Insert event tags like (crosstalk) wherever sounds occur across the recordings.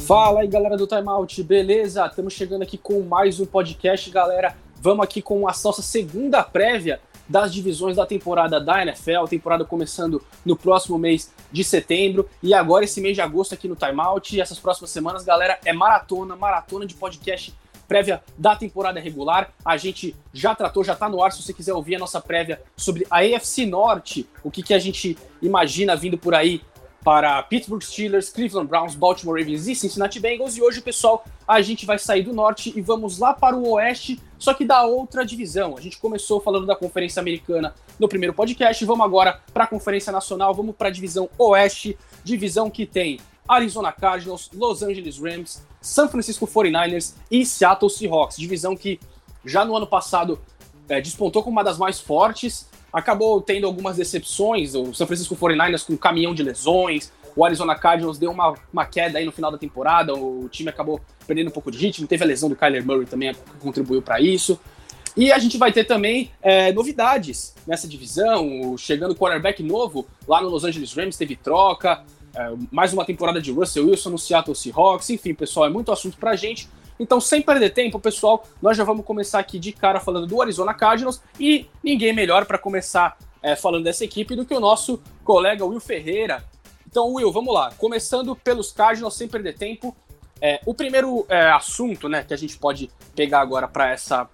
Fala aí galera do Timeout, beleza? Estamos chegando aqui com mais um podcast, galera. Vamos aqui com a nossa segunda prévia das divisões da temporada da NFL, temporada começando no próximo mês de setembro e agora esse mês de agosto aqui no Timeout. Essas próximas semanas, galera, é maratona, maratona de podcast prévia da temporada regular. A gente já tratou, já tá no ar. Se você quiser ouvir a nossa prévia sobre a AFC Norte, o que, que a gente imagina vindo por aí para Pittsburgh Steelers, Cleveland Browns, Baltimore Ravens e Cincinnati Bengals. E hoje, pessoal, a gente vai sair do norte e vamos lá para o oeste, só que da outra divisão. A gente começou falando da Conferência Americana no primeiro podcast, vamos agora para a Conferência Nacional, vamos para a divisão oeste, divisão que tem Arizona Cardinals, Los Angeles Rams, San Francisco 49ers e Seattle Seahawks. Divisão que já no ano passado é, despontou como uma das mais fortes acabou tendo algumas decepções, o San Francisco 49ers com um caminhão de lesões, o Arizona Cardinals deu uma, uma queda aí no final da temporada, o time acabou perdendo um pouco de ritmo, teve a lesão do Kyler Murray também que contribuiu para isso. E a gente vai ter também é, novidades nessa divisão, chegando quarterback novo lá no Los Angeles Rams, teve troca, é, mais uma temporada de Russell Wilson no Seattle Seahawks, enfim, pessoal, é muito assunto pra gente. Então, sem perder tempo, pessoal, nós já vamos começar aqui de cara falando do Arizona Cardinals e ninguém melhor para começar é, falando dessa equipe do que o nosso colega Will Ferreira. Então, Will, vamos lá. Começando pelos Cardinals, sem perder tempo. É, o primeiro é, assunto né, que a gente pode pegar agora para essa,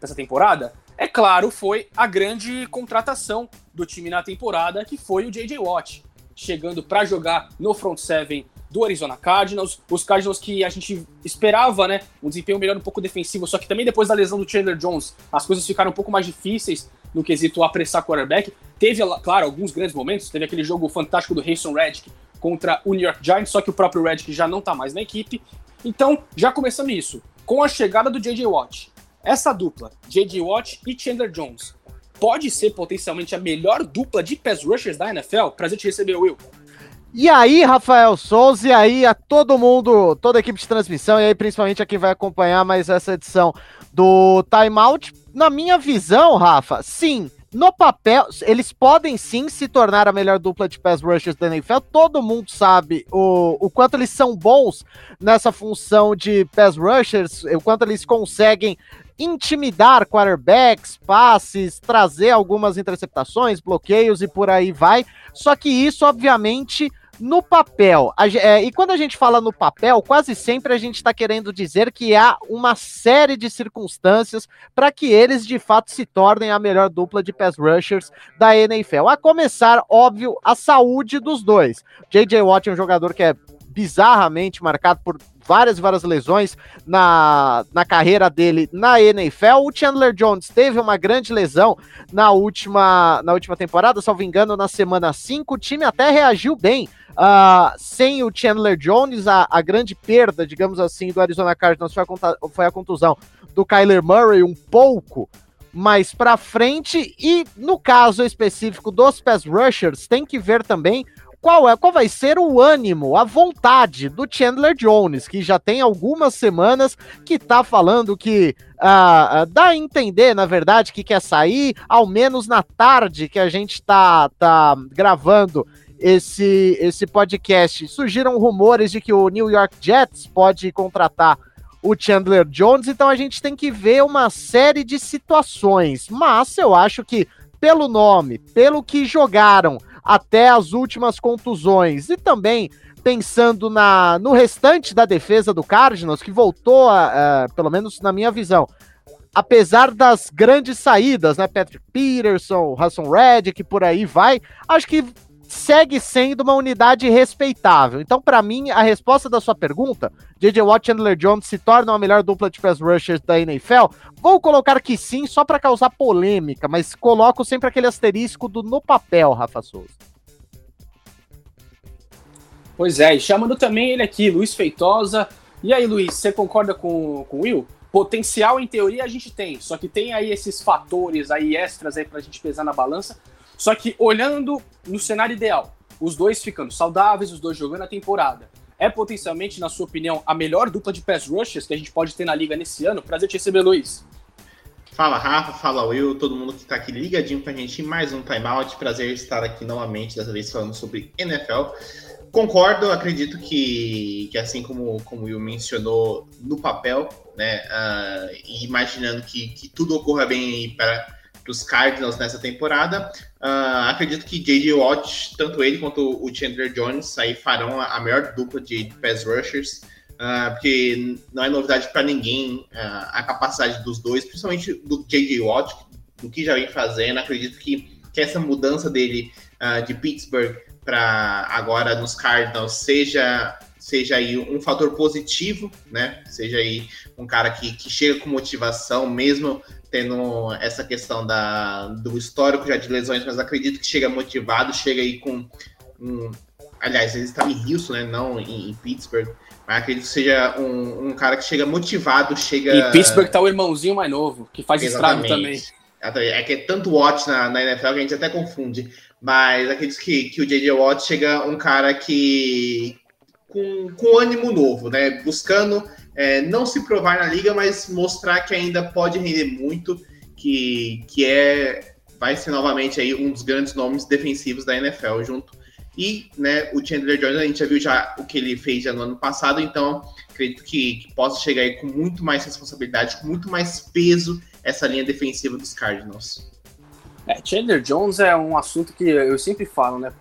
essa temporada, é claro, foi a grande contratação do time na temporada, que foi o J.J. Watt, chegando para jogar no front seven do Arizona Cardinals. Os Cardinals que a gente esperava, né? Um desempenho melhor um pouco defensivo, só que também depois da lesão do Chandler Jones, as coisas ficaram um pouco mais difíceis no quesito apressar quarterback. Teve, claro, alguns grandes momentos. Teve aquele jogo fantástico do Hasson Reddick contra o New York Giants, só que o próprio Reddick já não tá mais na equipe. Então, já começamos isso. Com a chegada do J.J. Watt, essa dupla, J.J. Watt e Chandler Jones, pode ser potencialmente a melhor dupla de pass rushers da NFL? Prazer te receber, Will. E aí, Rafael Souza, e aí a todo mundo, toda a equipe de transmissão, e aí principalmente a quem vai acompanhar mais essa edição do Timeout. Na minha visão, Rafa, sim, no papel, eles podem sim se tornar a melhor dupla de pass rushers da NFL. Todo mundo sabe o, o quanto eles são bons nessa função de pass rushers, o quanto eles conseguem intimidar quarterbacks, passes, trazer algumas interceptações, bloqueios e por aí vai. Só que isso, obviamente, no papel, a, é, e quando a gente fala no papel, quase sempre a gente está querendo dizer que há uma série de circunstâncias para que eles de fato se tornem a melhor dupla de pass rushers da NFL. A começar, óbvio, a saúde dos dois. J.J. Watt é um jogador que é bizarramente marcado por várias e várias lesões na, na carreira dele na NFL. O Chandler Jones teve uma grande lesão na última, na última temporada, salvo engano, na semana 5. O time até reagiu bem. Uh, sem o Chandler Jones, a, a, grande perda, digamos assim, do Arizona Cardinals foi a, foi a contusão do Kyler Murray um pouco mais para frente. E no caso específico dos pass rushers, tem que ver também qual é qual vai ser o ânimo, a vontade do Chandler Jones, que já tem algumas semanas que tá falando que uh, uh, dá a entender, na verdade, que quer sair, ao menos na tarde que a gente tá, tá gravando esse, esse podcast. Surgiram rumores de que o New York Jets pode contratar o Chandler Jones, então a gente tem que ver uma série de situações. Mas eu acho que, pelo nome, pelo que jogaram, até as últimas contusões. E também pensando na, no restante da defesa do Cardinals, que voltou, a, a, pelo menos na minha visão, apesar das grandes saídas, né? Patrick Peterson, Hassan Reddick, por aí vai, acho que segue sendo uma unidade respeitável. Então, para mim, a resposta da sua pergunta, J.J. Watt e Chandler Jones se tornam a melhor dupla de pass rushers da NFL? Vou colocar que sim, só para causar polêmica, mas coloco sempre aquele asterisco do no papel, Rafa Souza. Pois é, e chamando também ele aqui, Luiz Feitosa. E aí, Luiz, você concorda com, com o Will? Potencial, em teoria, a gente tem, só que tem aí esses fatores aí extras aí pra gente pesar na balança só que olhando no cenário ideal, os dois ficando saudáveis, os dois jogando a temporada, é potencialmente, na sua opinião, a melhor dupla de pass rushers que a gente pode ter na liga nesse ano? Prazer te receber, Luiz. Fala Rafa, fala Will, todo mundo que está aqui ligadinho com a gente em mais um timeout. Prazer estar aqui novamente, dessa vez falando sobre NFL. Concordo, acredito que, que assim como, como o Will mencionou no papel, né, uh, imaginando que, que tudo ocorra bem para os Cardinals nessa temporada, uh, acredito que J.J. Watt, tanto ele quanto o Chandler Jones, aí farão a, a melhor dupla de pass rushers, uh, porque não é novidade para ninguém a capacidade dos dois, principalmente do J.J. Watt, do que já vem fazendo. Acredito que, que essa mudança dele de Pittsburgh para agora nos Cardinals seja seja aí um fator positivo, né? Seja aí um cara que, que chega com motivação, mesmo tendo essa questão da, do histórico já de lesões, mas acredito que chega motivado, chega aí com. Um, aliás, ele está em Houston, né? Não em, em, Pittsburgh. Mas acredito que seja um, um, cara que chega motivado, chega. E Pittsburgh tá o irmãozinho mais novo, que faz Exatamente. estrago também. É que é tanto watch na, na NFL que a gente até confunde. Mas acredito que, que o J.J. Watt chega um cara que. Com, com ânimo novo, né? Buscando é, não se provar na liga, mas mostrar que ainda pode render muito, que, que é. Vai ser novamente aí um dos grandes nomes defensivos da NFL junto. E né, o Chandler Jones, a gente já viu já o que ele fez já no ano passado, então acredito que, que possa chegar aí com muito mais responsabilidade, com muito mais peso essa linha defensiva dos Cardinals. É, Chandler Jones é um assunto que eu sempre falo, né?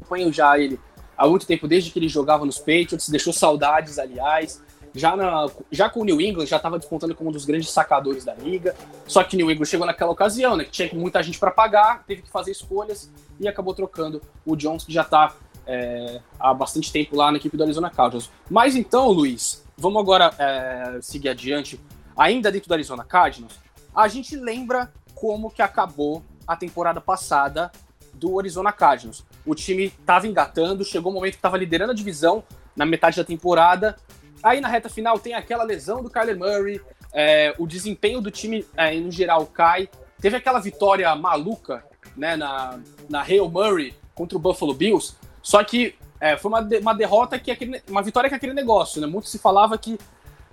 Acompanho já ele há muito tempo, desde que ele jogava nos Patriots, deixou saudades, aliás. Já, na, já com o New England, já estava despontando como um dos grandes sacadores da liga. Só que o New England chegou naquela ocasião, né? Que tinha muita gente para pagar, teve que fazer escolhas e acabou trocando o Jones, que já está é, há bastante tempo lá na equipe do Arizona Cardinals. Mas então, Luiz, vamos agora é, seguir adiante. Ainda dentro do Arizona Cardinals, a gente lembra como que acabou a temporada passada do Arizona Cardinals. O time estava engatando, chegou o um momento que estava liderando a divisão na metade da temporada. Aí na reta final tem aquela lesão do Kyler Murray, é, o desempenho do time é, no geral cai. Teve aquela vitória maluca né, na, na Hail Murray contra o Buffalo Bills, só que é, foi uma, uma derrota que aquele, uma vitória que aquele negócio, né? Muito se falava que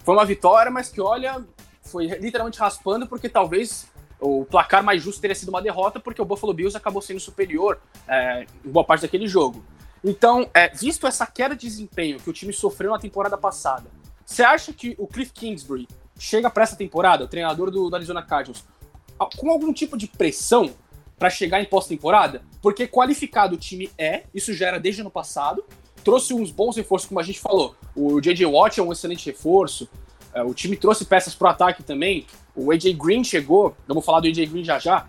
foi uma vitória, mas que olha, foi literalmente raspando porque talvez o placar mais justo teria sido uma derrota, porque o Buffalo Bills acabou sendo superior é, em boa parte daquele jogo. Então, é, visto essa queda de desempenho que o time sofreu na temporada passada, você acha que o Cliff Kingsbury chega para essa temporada, o treinador do, do Arizona Cardinals, com algum tipo de pressão para chegar em pós-temporada? Porque qualificado o time é, isso já era desde ano passado, trouxe uns bons reforços, como a gente falou. O J.J. Watt é um excelente reforço, o time trouxe peças para o ataque também. O AJ Green chegou, vamos falar do AJ Green já já.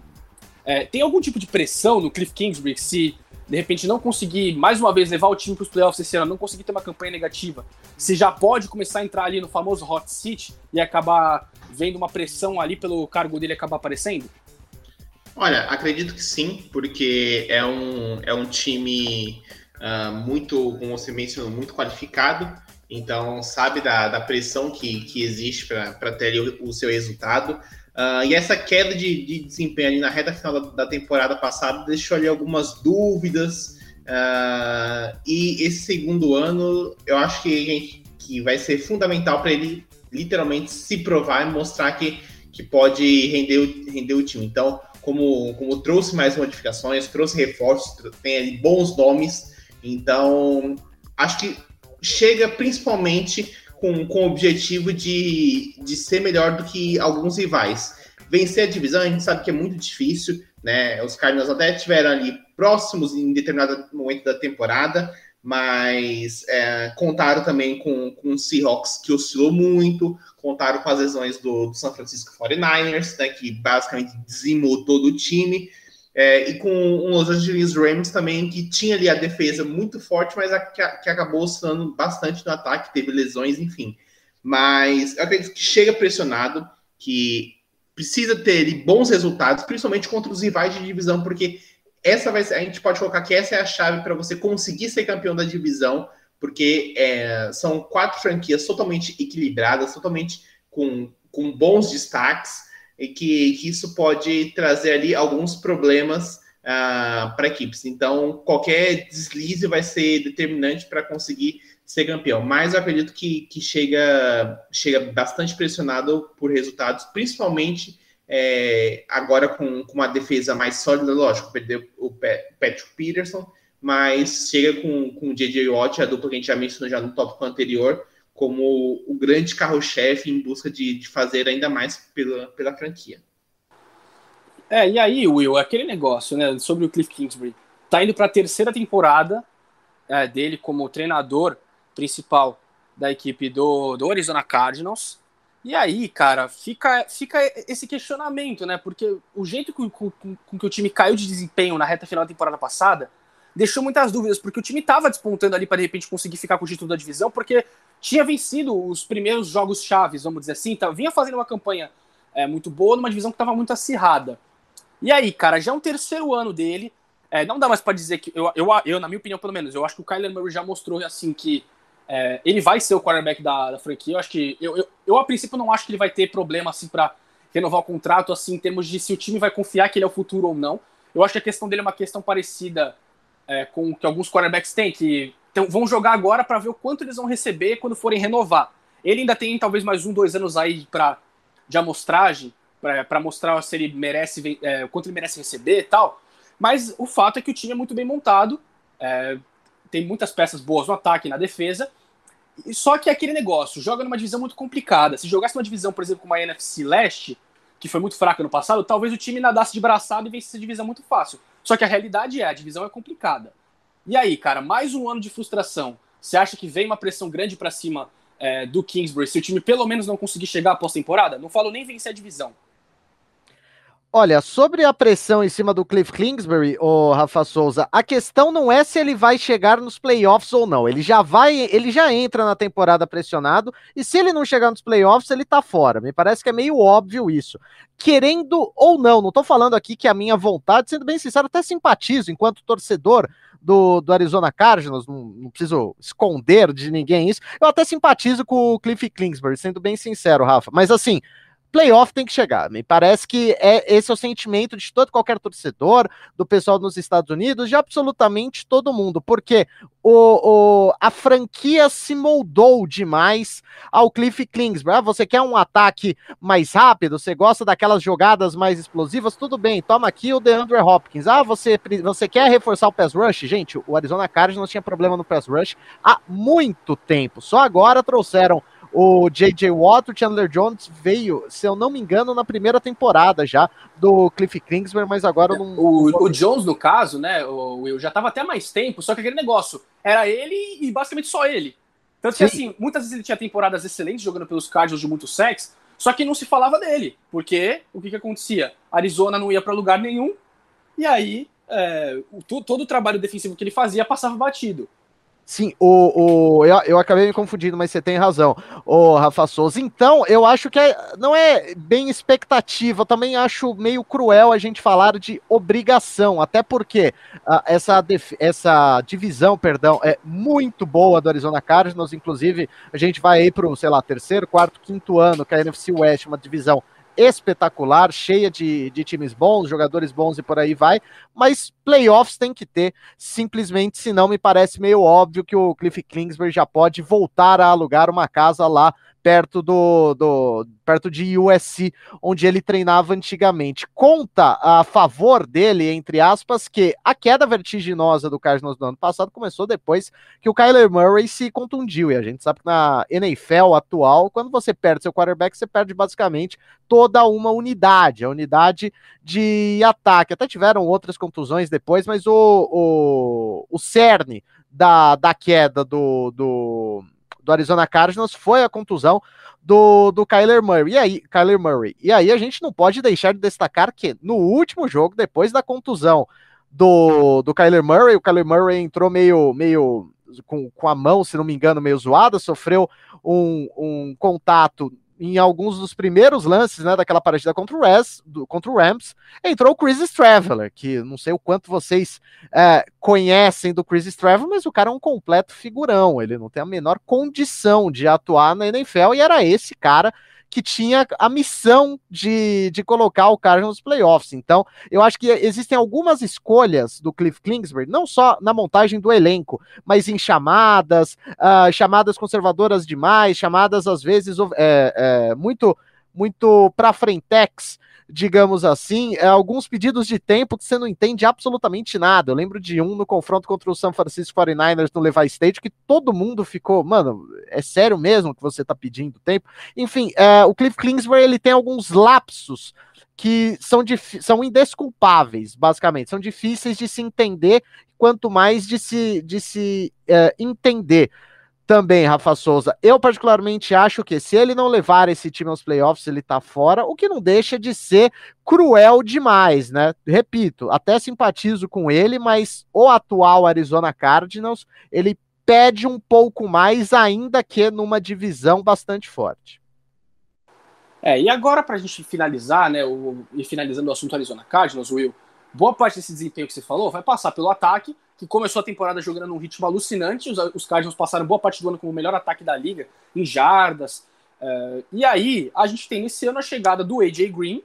É, tem algum tipo de pressão no Cliff Kingsbury se de repente não conseguir mais uma vez levar o time para os playoffs esse ano, não conseguir ter uma campanha negativa, se já pode começar a entrar ali no famoso hot seat e acabar vendo uma pressão ali pelo cargo dele acabar aparecendo? Olha, acredito que sim, porque é um, é um time uh, muito, como você mencionou, muito qualificado. Então, sabe da, da pressão que, que existe para ter o, o, seu resultado. Uh, e essa queda de, de, desempenho ali na reta final da, da temporada passada deixou ali algumas dúvidas. Uh, e esse segundo ano, eu acho que, que vai ser fundamental para ele literalmente se provar e mostrar que, que pode render, render o time. Então, como, como trouxe mais modificações, trouxe reforços, tem ali bons nomes. Então, acho que chega principalmente com, com o objetivo de, de ser melhor do que alguns rivais. Vencer a divisão, a gente sabe que é muito difícil, né? Os Cardinals até estiveram ali próximos em determinado momento da temporada, mas é, contaram também com, com o Seahawks, que oscilou muito, contaram com as lesões do, do San Francisco 49ers, né, que basicamente dizimou todo o time. É, e com o Los Angeles Rams também, que tinha ali a defesa muito forte, mas a, que, que, acabou oscilando bastante no ataque, teve lesões, enfim. Mas eu acredito que chega pressionado, que precisa ter bons resultados, principalmente contra os rivais de divisão, porque essa vai ser, a gente pode colocar que essa é a chave para você conseguir ser campeão da divisão, porque é, são quatro franquias totalmente equilibradas, totalmente com, com bons destaques e que, que isso pode trazer ali alguns problemas uh, para equipes. Então, qualquer deslize vai ser determinante para conseguir ser campeão. Mas eu acredito que, que chega, chega bastante pressionado por resultados, principalmente é, agora com, com, uma defesa mais sólida, lógico, perdeu o Patrick Peterson, mas chega com, com o J.J. Watt, a dupla que a gente já mencionou já no tópico anterior, como o, grande carro-chefe em busca de, de, fazer ainda mais pela, pela franquia. É, e aí, Will, aquele negócio, né, sobre o Cliff Kingsbury, tá indo para a terceira temporada é, dele como treinador principal da equipe do, do Arizona Cardinals. E aí, cara, fica, fica esse questionamento, né? Porque o jeito com, com, com, que o time caiu de desempenho na reta final da temporada passada deixou muitas dúvidas, porque o time estava despontando ali para de repente conseguir ficar com o título da divisão, porque tinha vencido os primeiros jogos chaves, vamos dizer assim, tá, vinha fazendo uma campanha é, muito boa numa divisão que estava muito acirrada. E aí, cara, já é um terceiro ano dele, é, não dá mais para dizer que. Eu, eu, eu, na minha opinião, pelo menos, eu acho que o Kyler Murray já mostrou assim que é, ele vai ser o quarterback da, da, franquia. Eu acho que. Eu, eu, eu, a princípio, não acho que ele vai ter problema assim para renovar o contrato, assim, em termos de se o time vai confiar que ele é o futuro ou não. Eu acho que a questão dele é uma questão parecida é, com que alguns quarterbacks têm, que então, vão jogar agora para ver o quanto eles vão receber quando forem renovar. Ele ainda tem talvez mais um, dois anos aí para de amostragem, para mostrar se ele merece, é, quanto ele merece receber e tal. Mas o fato é que o time é muito bem montado, é, tem muitas peças boas no ataque e na defesa. Só que é aquele negócio, joga numa divisão muito complicada. Se jogasse uma divisão, por exemplo, como a NFC Leste, que foi muito fraca no passado, talvez o time nadasse de braçado e vencesse a divisão muito fácil. Só que a realidade é, a divisão é complicada. E aí, cara, mais um ano de frustração. Você acha que vem uma pressão grande para cima é, do Kingsbury se o time pelo menos não conseguir chegar à pós-temporada? Não falo nem vencer a divisão. Olha, sobre a pressão em cima do Cliff Kingsbury, o Rafa Souza, a questão não é se ele vai chegar nos playoffs ou não. Ele já vai, ele já entra na temporada pressionado e se ele não chegar nos playoffs, ele tá fora. Me parece que é meio óbvio isso. Querendo ou não, não tô falando aqui que a minha vontade, sendo bem sincero, até simpatizo enquanto torcedor do, do Arizona Cardinals, não, não, preciso esconder de ninguém isso. Eu até simpatizo com o Cliff Kingsbury, sendo bem sincero, Rafa. Mas assim, playoff tem que chegar. Me parece que é esse é o sentimento de todo qualquer torcedor, do pessoal nos Estados Unidos, de absolutamente todo mundo, porque o, o, a franquia se moldou demais ao Cliff Kingsbury. Ah, você quer um ataque mais rápido? Você gosta daquelas jogadas mais explosivas? Tudo bem, toma aqui o DeAndre Hopkins. Ah, você, você quer reforçar o pass rush? Gente, o Arizona Cardinals tinha problema no pass rush há muito tempo. Só agora trouxeram o J.J. Watt, o Chandler Jones veio, se eu não me engano, na primeira temporada já do Cliff Kingsbury, mas agora não. O, o Jones, no caso, né, o Will, já estava até mais tempo, só que aquele negócio era ele e basicamente só ele. Tanto que, Sim. assim, muitas vezes ele tinha temporadas excelentes jogando pelos Cardinals de muito sexo, só que não se falava dele, porque o que, que acontecia? Arizona não ia para lugar nenhum, e aí é, o, todo o trabalho defensivo que ele fazia passava batido. Sim, o, o, eu, eu acabei me confundindo, mas você tem razão, o Rafa Souza. Então, eu acho que é, não é bem expectativa, eu também acho meio cruel a gente falar de obrigação, até porque uh, essa, essa divisão, perdão, é muito boa do Arizona Cardinals, inclusive a gente vai aí para o, sei lá, terceiro, quarto, quinto ano, que a NFC West, uma divisão espetacular, cheia de, de times bons, jogadores bons e por aí vai, mas playoffs tem que ter, simplesmente, senão me parece meio óbvio que o Cliff Kingsbury já pode voltar a alugar uma casa lá perto do, do perto de USC, onde ele treinava antigamente. Conta a favor dele, entre aspas, que a queda vertiginosa do Cardinals no ano passado começou depois que o Kyler Murray se contundiu. E a gente sabe que na NFL atual, quando você perde seu quarterback, você perde basicamente toda uma unidade, a unidade de ataque. Até tiveram outras contusões depois, mas o, o, o cerne da, da queda do, do do Arizona Cardinals foi a contusão do, do Kyler Murray. E aí, Kyler Murray. E aí a gente não pode deixar de destacar que no último jogo, depois da contusão do, do Kyler Murray, o Kyler Murray entrou meio, meio com, com a mão, se não me engano, meio zoada, sofreu um, um contato em alguns dos primeiros lances né, daquela partida contra o, Rams, do, contra o Rams, entrou o Chris Traveler, que não sei o quanto vocês é, conhecem do Chris Traveler, mas o cara é um completo figurão, ele não tem a menor condição de atuar na NFL, e era esse cara que tinha a missão de, de colocar o cara nos playoffs. Então, eu acho que existem algumas escolhas do Cliff Kingsbury, não só na montagem do elenco, mas em chamadas, uh, chamadas conservadoras demais, chamadas às vezes é, é, muito muito para frentex digamos assim, é, alguns pedidos de tempo que você não entende absolutamente nada. Eu lembro de um no confronto contra o San Francisco 49ers no Levi State que todo mundo ficou, mano, é sério mesmo que você tá pedindo tempo? Enfim, é, o Cliff Kingsbury ele tem alguns lapsos que são, são indesculpáveis, basicamente, são difíceis de se entender, quanto mais de se, de se é, entender também, Rafa Souza. Eu, particularmente, acho que se ele não levar esse time aos playoffs, ele tá fora, o que não deixa de ser cruel demais, né? Repito, até simpatizo com ele, mas o atual Arizona Cardinals, ele pede um pouco mais, ainda que numa divisão bastante forte. É, e agora, para a gente finalizar, né, o, e finalizando o assunto Arizona Cardinals, Will, boa parte desse desempenho que você falou vai passar pelo ataque, que começou a temporada jogando num ritmo alucinante. Os, os Cardinals passaram boa parte do ano como o melhor ataque da liga, em jardas. Uh, e aí, a gente tem esse ano a chegada do AJ Green,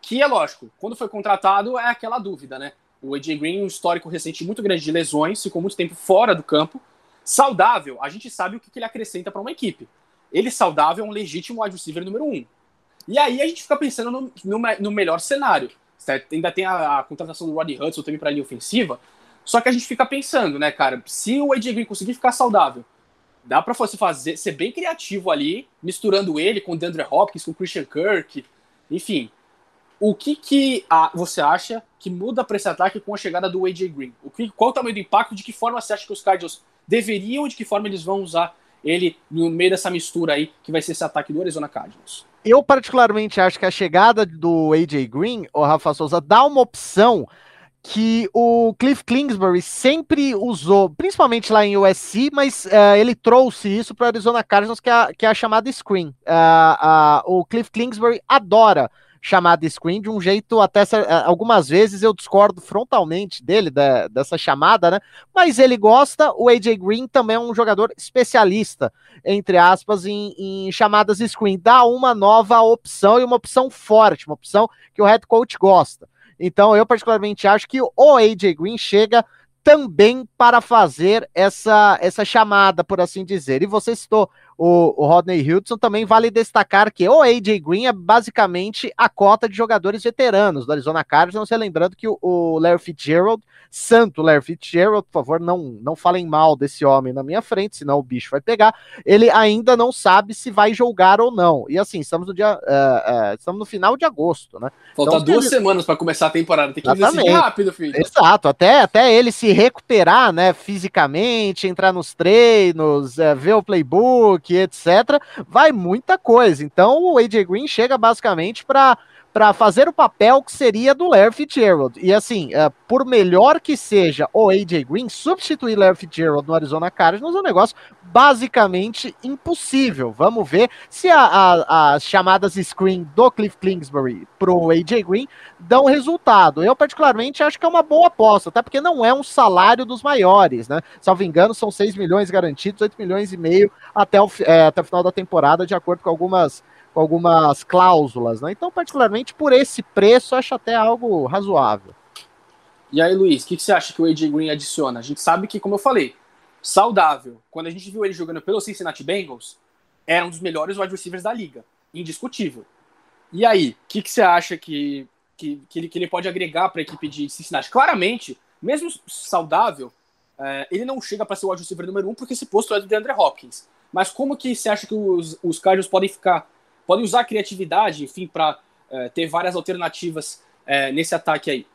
que é lógico, quando foi contratado é aquela dúvida, né? O AJ Green, um histórico recente muito grande de lesões, ficou muito tempo fora do campo. Saudável, a gente sabe o que, que ele acrescenta para uma equipe. Ele saudável é um legítimo wide receiver número um. E aí a gente fica pensando no, no, no melhor cenário. Certo? Ainda tem a, a contratação do Roddy Hudson também para a linha ofensiva. Só que a gente fica pensando, né, cara, se o AJ Green conseguir ficar saudável, dá para você fazer, ser bem criativo ali, misturando ele com o DeAndre Hopkins, com o Christian Kirk, enfim. O que que a, você acha que muda para esse ataque com a chegada do AJ Green? O que, qual o tamanho do impacto? De que forma você acha que os Cardinals deveriam, de que forma eles vão usar ele no meio dessa mistura aí que vai ser esse ataque do Arizona Cardinals? Eu particularmente acho que a chegada do AJ Green, o Rafa Souza, dá uma opção que o Cliff Kingsbury sempre usou, principalmente lá em USC, mas uh, ele trouxe isso para Arizona Cardinals, que é, a, que é a chamada screen. Uh, uh, o Cliff Kingsbury adora chamada screen de um jeito até algumas vezes eu discordo frontalmente dele da, dessa chamada, né? Mas ele gosta. O AJ Green também é um jogador especialista, entre aspas, em, em chamadas screen. Dá uma nova opção e uma opção forte, uma opção que o head coach gosta. Então, eu particularmente acho que o AJ Green chega também para fazer essa, essa chamada, por assim dizer. E você citou o, o Rodney Hudson, também vale destacar que o AJ Green é basicamente a cota de jogadores veteranos do Arizona Cardinals, lembrando que o, o Larry Fitzgerald, santo Larry Fitzgerald, por favor, não, não falem mal desse homem na minha frente, senão o bicho vai pegar, ele ainda não sabe se vai jogar ou não. E assim, estamos no dia, uh, uh, estamos no final de agosto, né? Falta então, duas ele... semanas para começar a temporada, tem que decidir rápido, filho. Exato, até, até ele se recuperar, né, fisicamente, entrar nos treinos, uh, ver o playbook, etc., vai muita coisa. Então o AJ Green chega basicamente para para fazer o papel que seria do Larry Fitzgerald. E assim, uh, por melhor que seja o AJ Green, substituir Larry Fitzgerald no Arizona Cardinals é um negócio basicamente impossível. Vamos ver se a, a, as chamadas screen do Cliff Kingsbury pro AJ Green dão resultado. Eu, particularmente, acho que é uma boa aposta, até porque não é um salário dos maiores, né? Salvo engano, são 6 milhões garantidos, 8 milhões e meio até o, é, até o final da temporada, de acordo com algumas com algumas cláusulas, né? Então, particularmente por esse preço, acho até algo razoável. E aí, Luiz, o que, que, você acha que o AJ Green adiciona? A gente sabe que, como eu falei, saudável. Quando a gente viu ele jogando pelo Cincinnati Bengals, era um dos melhores wide receivers da liga, indiscutível. E aí, o que, que, você acha que, que, que, ele, que ele pode agregar para a equipe de Cincinnati? Claramente, mesmo saudável, é, ele não chega para ser o wide receiver número um, porque esse posto é do DeAndre Hopkins. Mas como que você acha que os, os Cardinals podem ficar podem usar a criatividade, enfim, para é, ter várias alternativas é, nesse ataque aí?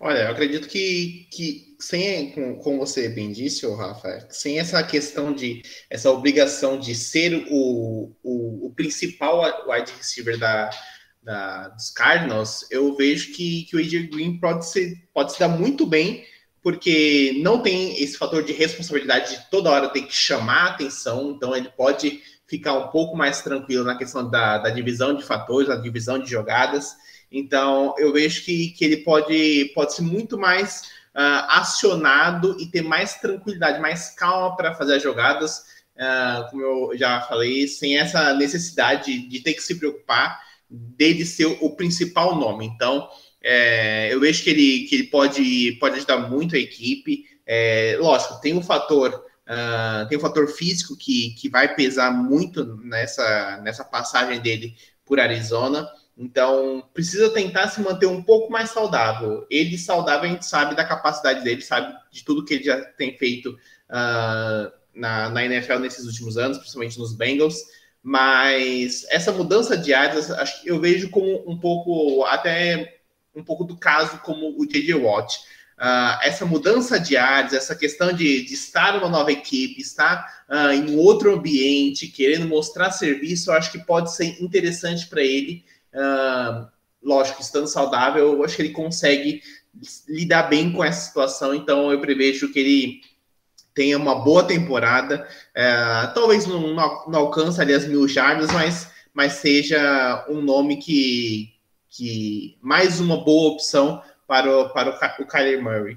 Olha, eu acredito que, que sem, como você bem disse, Rafa, sem essa questão de, essa obrigação de ser o, o, o principal wide receiver da, da, dos Cardinals, eu vejo que, que o AJ Green pode, ser, pode se dar muito bem, porque não tem esse fator de responsabilidade de toda hora ter que chamar a atenção, então ele pode ficar um pouco mais tranquilo na questão da, da divisão de fatores, da divisão de jogadas. Então, eu vejo que, que ele pode, pode ser muito mais uh, acionado e ter mais tranquilidade, mais calma para fazer as jogadas, uh, como eu já falei, sem essa necessidade de ter que se preocupar dele ser o principal nome. Então, é, eu vejo que ele, que ele pode, pode ajudar muito a equipe. É, lógico, tem um fator Uh, tem o um fator físico que, que vai pesar muito nessa, nessa passagem dele por Arizona. Então, precisa tentar se manter um pouco mais saudável. Ele saudável, a gente sabe da capacidade dele, sabe de tudo que ele já tem feito uh, na, na NFL nesses últimos anos, principalmente nos Bengals. Mas essa mudança de áreas, acho que eu vejo como um pouco, até um pouco do caso como o J.J. Watt. Uh, essa mudança de áreas, essa questão de, de estar numa nova equipe, estar uh, em outro ambiente, querendo mostrar serviço, eu acho que pode ser interessante para ele Uh, lógico, estando saudável, eu acho que ele consegue lidar bem com essa situação, então eu prevejo que ele tenha uma boa temporada. Uh, talvez não, não, alcance ali as mil jardas, mas, mas seja um nome que, que mais uma boa opção para o, para o, o Kyler Murray.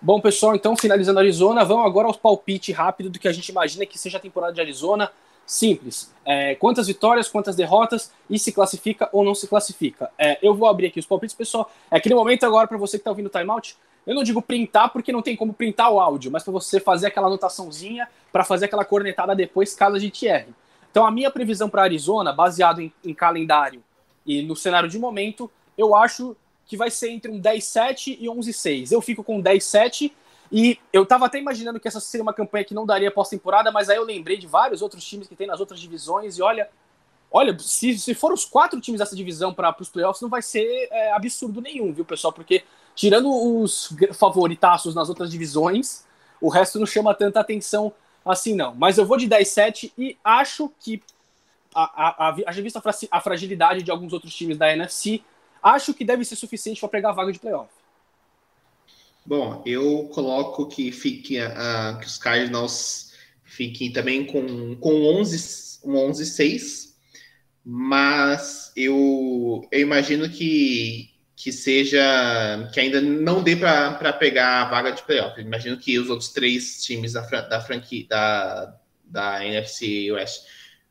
Bom, pessoal, então finalizando Arizona, vamos agora aos palpite rápido do que a gente imagina que seja a temporada de Arizona. Simples. É, quantas vitórias, quantas derrotas e se classifica ou não se classifica. É, eu vou abrir aqui os palpites, pessoal. É aquele momento agora para você que está ouvindo o timeout. Eu não digo printar porque não tem como printar o áudio, mas para você fazer aquela anotaçãozinha para fazer aquela cornetada depois caso a gente erre. Então a minha previsão para Arizona, baseado em, em calendário e no cenário de momento, eu acho que vai ser entre um 10-7 e 11-6. Eu fico com 10-7 e eu tava até imaginando que essa seria uma campanha que não daria pós-temporada, mas aí eu lembrei de vários outros times que tem nas outras divisões e olha, olha, se, se for os quatro times dessa divisão para os playoffs, não vai ser é, absurdo nenhum, viu, pessoal? Porque tirando os favoritaços nas outras divisões, o resto não chama tanta atenção assim, não. Mas eu vou de 10-7 e acho que, a, a, a, a a fragilidade de alguns outros times da NFC, acho que deve ser suficiente para pegar a vaga de playoff. Bom, eu coloco que fique uh, que os Cardinals fiquem também com, com 11, um 11 6, mas eu, eu imagino que, que seja que ainda não dê para pegar a vaga de playoff. Eu imagino que os outros três times da, da franquia da, da NFC West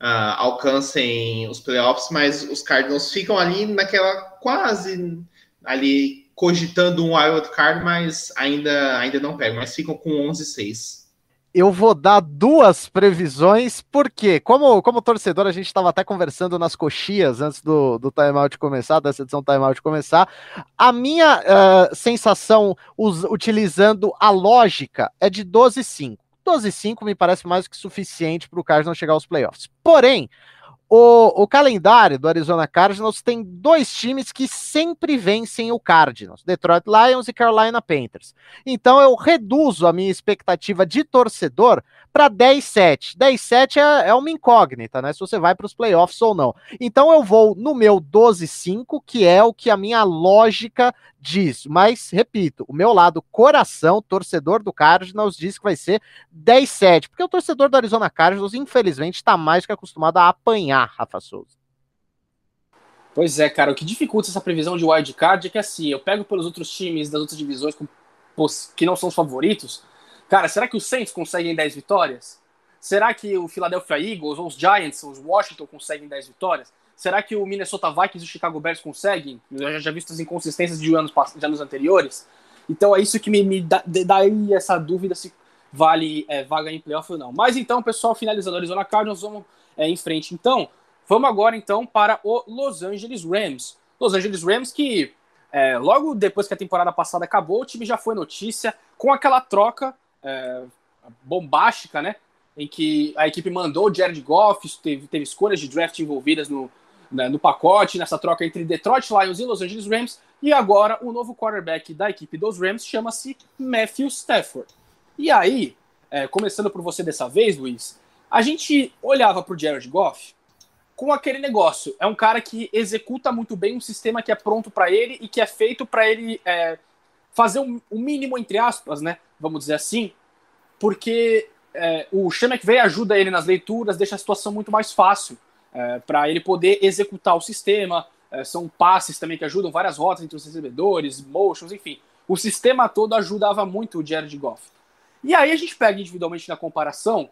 uh, alcancem os playoffs, mas os Cardinals ficam ali naquela quase ali cogitando um wild card, mas ainda, ainda não pegam, mas ficam com 11-6. Eu vou dar duas previsões, porque, como, como torcedor, a gente estava até conversando nas coxias antes do, do timeout começar, dessa edição timeout começar. A minha uh, sensação, us, utilizando a lógica, é de 12-5. 12-5 me parece mais do que suficiente para o Cardinals chegar aos playoffs. Porém, o, o, calendário do Arizona Cardinals tem dois times que sempre vencem o Cardinals: Detroit Lions e Carolina Panthers. Então eu reduzo a minha expectativa de torcedor para 10-7. 10-7 é, é, uma incógnita, né? Se você vai para os playoffs ou não. Então eu vou no meu 12-5, que é o que a minha lógica diz. Mas, repito, o meu lado coração, torcedor do Cardinals, diz que vai ser 10-7. Porque o torcedor do Arizona Cardinals, infelizmente, está mais que acostumado a apanhar, Rafa Souza. Pois é, cara, o que dificulta essa previsão de wildcard é que assim, eu pego pelos outros times das outras divisões que não são os favoritos, Cara, será que os Saints conseguem 10 vitórias? Será que o Philadelphia Eagles, ou os Giants, ou os Washington conseguem 10 vitórias? Será que o Minnesota Vikings e o Chicago Bears conseguem? Eu já, já visto as inconsistências de anos, de anos anteriores. Então é isso que me, me dá, dá essa dúvida se vale é, vaga em playoff ou não. Mas então, pessoal, finalizando a Arizona Cardinals, vamos é, em frente. Então, vamos agora então para o Los Angeles Rams. Los Angeles Rams que é, logo depois que a temporada passada acabou, o time já foi notícia com aquela troca é, bombástica, né? Em que a equipe mandou o Jared Goff, teve, teve escolhas de draft envolvidas no, né, no pacote, nessa troca entre Detroit Lions e Los Angeles Rams. E agora o novo quarterback da equipe dos Rams chama-se Matthew Stafford. E aí, é, começando por você dessa vez, Luiz, a gente olhava para o Jared Goff com aquele negócio. É um cara que executa muito bem um sistema que é pronto para ele e que é feito para ele é, fazer o um, um mínimo, entre aspas, né? vamos dizer assim, porque é, o Sean veio ajuda ele nas leituras, deixa a situação muito mais fácil é, para ele poder executar o sistema. É, são passes também que ajudam várias rotas entre os recebedores, motions, enfim. O sistema todo ajudava muito o Jared Goff. E aí a gente pega individualmente na comparação.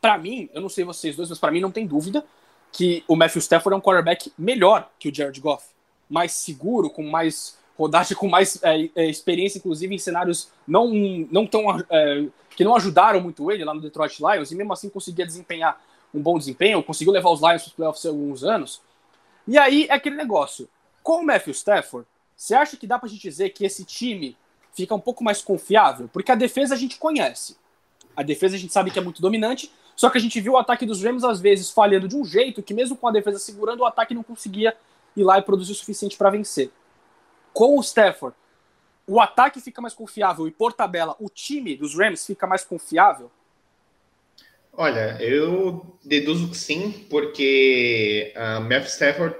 Para mim, eu não sei vocês dois, mas para mim não tem dúvida que o Matthew Stafford é um quarterback melhor que o Jared Goff. Mais seguro, com mais rodagem (laughs) com mais é, é, experiência, inclusive em cenários não, não tão é, que não ajudaram muito ele lá no Detroit Lions, e mesmo assim conseguia desempenhar um bom desempenho, conseguiu levar os Lions para os playoffs há alguns anos. E aí é aquele negócio. Com o Matthew Stafford, você acha que dá pra gente dizer que esse time fica um pouco mais confiável? Porque a defesa a gente conhece. A defesa a gente sabe que é muito dominante, só que a gente viu o ataque dos Rams às vezes falhando de um jeito que mesmo com a defesa segurando, o ataque não conseguia ir lá e produzir o suficiente para vencer. Com o Stafford, o ataque fica mais confiável e por tabela o time dos Rams fica mais confiável? Olha, eu deduzo que sim, porque uh, Matthew Stafford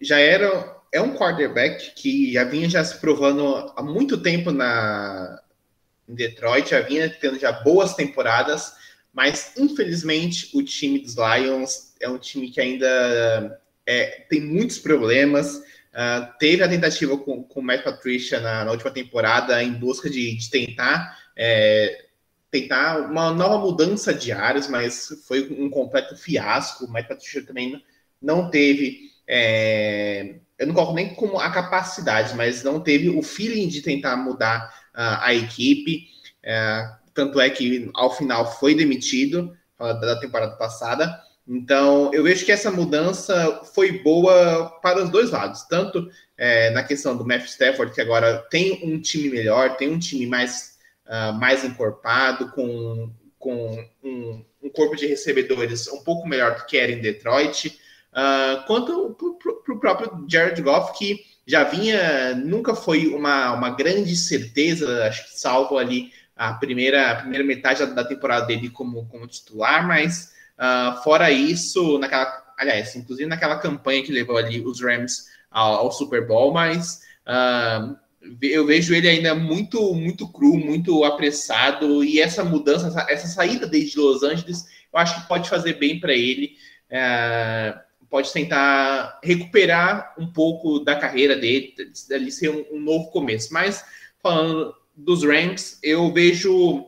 já era é um quarterback que já vinha já se provando há muito tempo na em Detroit, já vinha tendo já boas temporadas, mas infelizmente o time dos Lions é um time que ainda é, tem muitos problemas. Uh, teve a tentativa com, com o Matt Patricia na, na última temporada em busca de, de tentar é, tentar uma nova mudança de áreas, mas foi um completo fiasco. O Matt Patricia também não teve é, eu não coloco nem como a capacidade, mas não teve o feeling de tentar mudar uh, a equipe. É, tanto é que ao final foi demitido da temporada passada. Então, eu vejo que essa mudança foi boa para os dois lados, tanto é, na questão do Matthew Stafford, que agora tem um time melhor, tem um time mais, uh, mais encorpado, com, com um, um, corpo de recebedores um pouco melhor do que era em Detroit, uh, quanto para o próprio Jared Goff, que já vinha, nunca foi uma, uma grande certeza, acho que salvo ali a primeira, a primeira metade da temporada dele como, como titular, mas uh, fora isso, naquela, aliás, inclusive naquela campanha que levou ali os Rams ao, ao Super Bowl, mas uh, eu vejo ele ainda muito, muito cru, muito apressado, e essa mudança, essa, essa saída desde Los Angeles, eu acho que pode fazer bem para ele. Uh, pode tentar recuperar um pouco da carreira dele, ali ser um, um novo começo. Mas falando dos Rams, eu vejo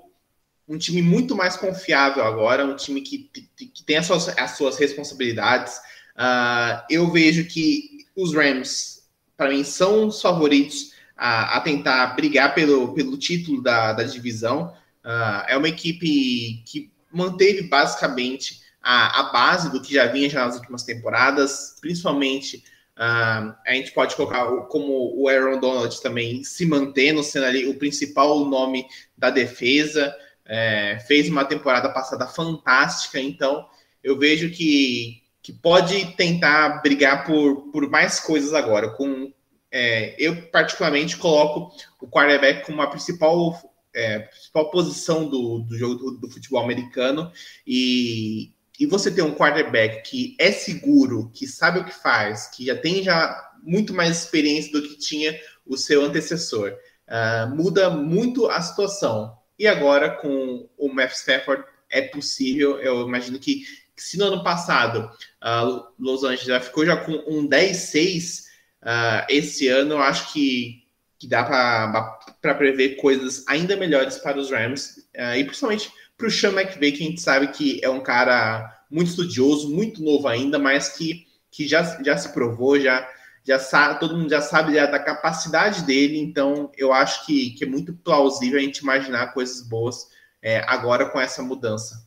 um time muito mais confiável agora, um time que, que tem as suas, as suas responsabilidades. Uh, eu vejo que os Rams, para mim, são os favoritos a, a, tentar brigar pelo, pelo título da, da divisão. Uh, é uma equipe que manteve basicamente a, a base do que já vinha já nas últimas temporadas, principalmente uh, a gente pode colocar como o Aaron Donald também se mantendo, sendo ali o principal nome da defesa, é, fez uma temporada passada fantástica, então eu vejo que, que pode tentar brigar por, por mais coisas agora. Com, é, eu, particularmente, coloco o quarterback como a principal, é, principal posição do, do jogo do, do futebol americano e, e você tem um quarterback que é seguro, que sabe o que faz, que já tem já muito mais experiência do que tinha o seu antecessor, uh, muda muito a situação. E agora com o Matt Stafford é possível, eu imagino que, que se no ano passado uh, Los Angeles já ficou já com um 10-6, uh, esse ano eu acho que, que dá para prever coisas ainda melhores para os Rams, e principalmente para o Sean McVay, que a gente sabe que é um cara muito estudioso, muito novo ainda, mas que, que já, já se provou, já, já sabe, todo mundo já sabe da capacidade dele, então eu acho que, que é muito plausível a gente imaginar coisas boas é, agora com essa mudança.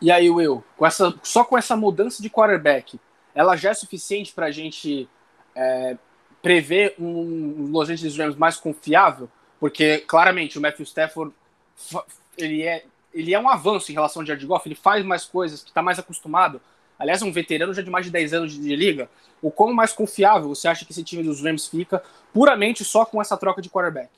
E aí, Will, com essa, só com essa mudança de quarterback, ela já é suficiente para a gente é, prever um Los Angeles Rams mais confiável? Porque claramente o Matthew Stafford ele é ele é um avanço em relação ao Jared Goff, ele faz mais coisas, está mais acostumado. Aliás, é um veterano já de mais de 10 anos de, de liga. O quão mais confiável você acha que esse time dos Rams fica puramente só com essa troca de quarterback?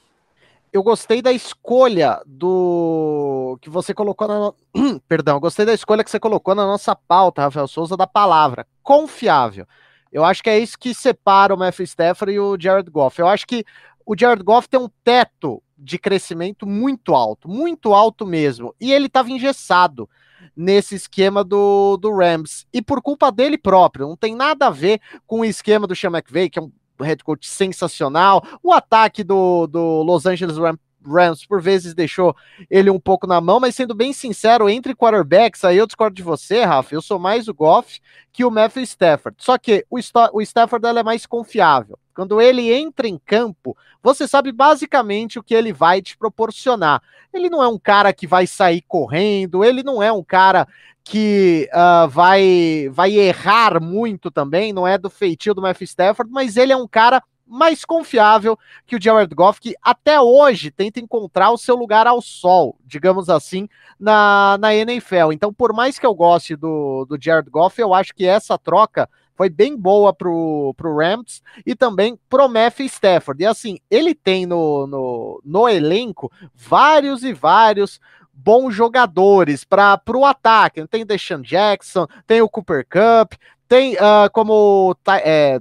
Eu gostei da escolha do que você colocou na. (clears throat) Perdão, gostei da escolha que você colocou na nossa pauta, Rafael Souza, da palavra confiável. Eu acho que é isso que separa o Matthew Stafford e o Jared Goff. Eu acho que o Jared Goff tem um teto de crescimento muito alto, muito alto mesmo. E ele estava engessado nesse esquema do, do Rams. E por culpa dele próprio, não tem nada a ver com o esquema do Sean McVay, que é um head coach sensacional. O ataque do, do Los Angeles Rams Rams por vezes deixou ele um pouco na mão, mas sendo bem sincero, entre quarterbacks, aí eu discordo de você, Rafa, eu sou mais o Goff que o Matthew Stafford. Só que o, o Stafford é mais confiável. Quando ele entra em campo, você sabe basicamente o que ele vai te proporcionar. Ele não é um cara que vai sair correndo, ele não é um cara que uh, vai, vai errar muito também, não é do feitio do Matthew Stafford, mas ele é um cara mais confiável que o Jared Goff, que até hoje tenta encontrar o seu lugar ao sol, digamos assim, na, na NFL. Então, por mais que eu goste do, do Jared Goff, eu acho que essa troca foi bem boa pro, pro Rams e também pro Matthew Stafford. E assim, ele tem no, no, no elenco vários e vários bons jogadores para o ataque. Tem Deshaun Jackson, tem o Cooper Cup, tem uh, como é,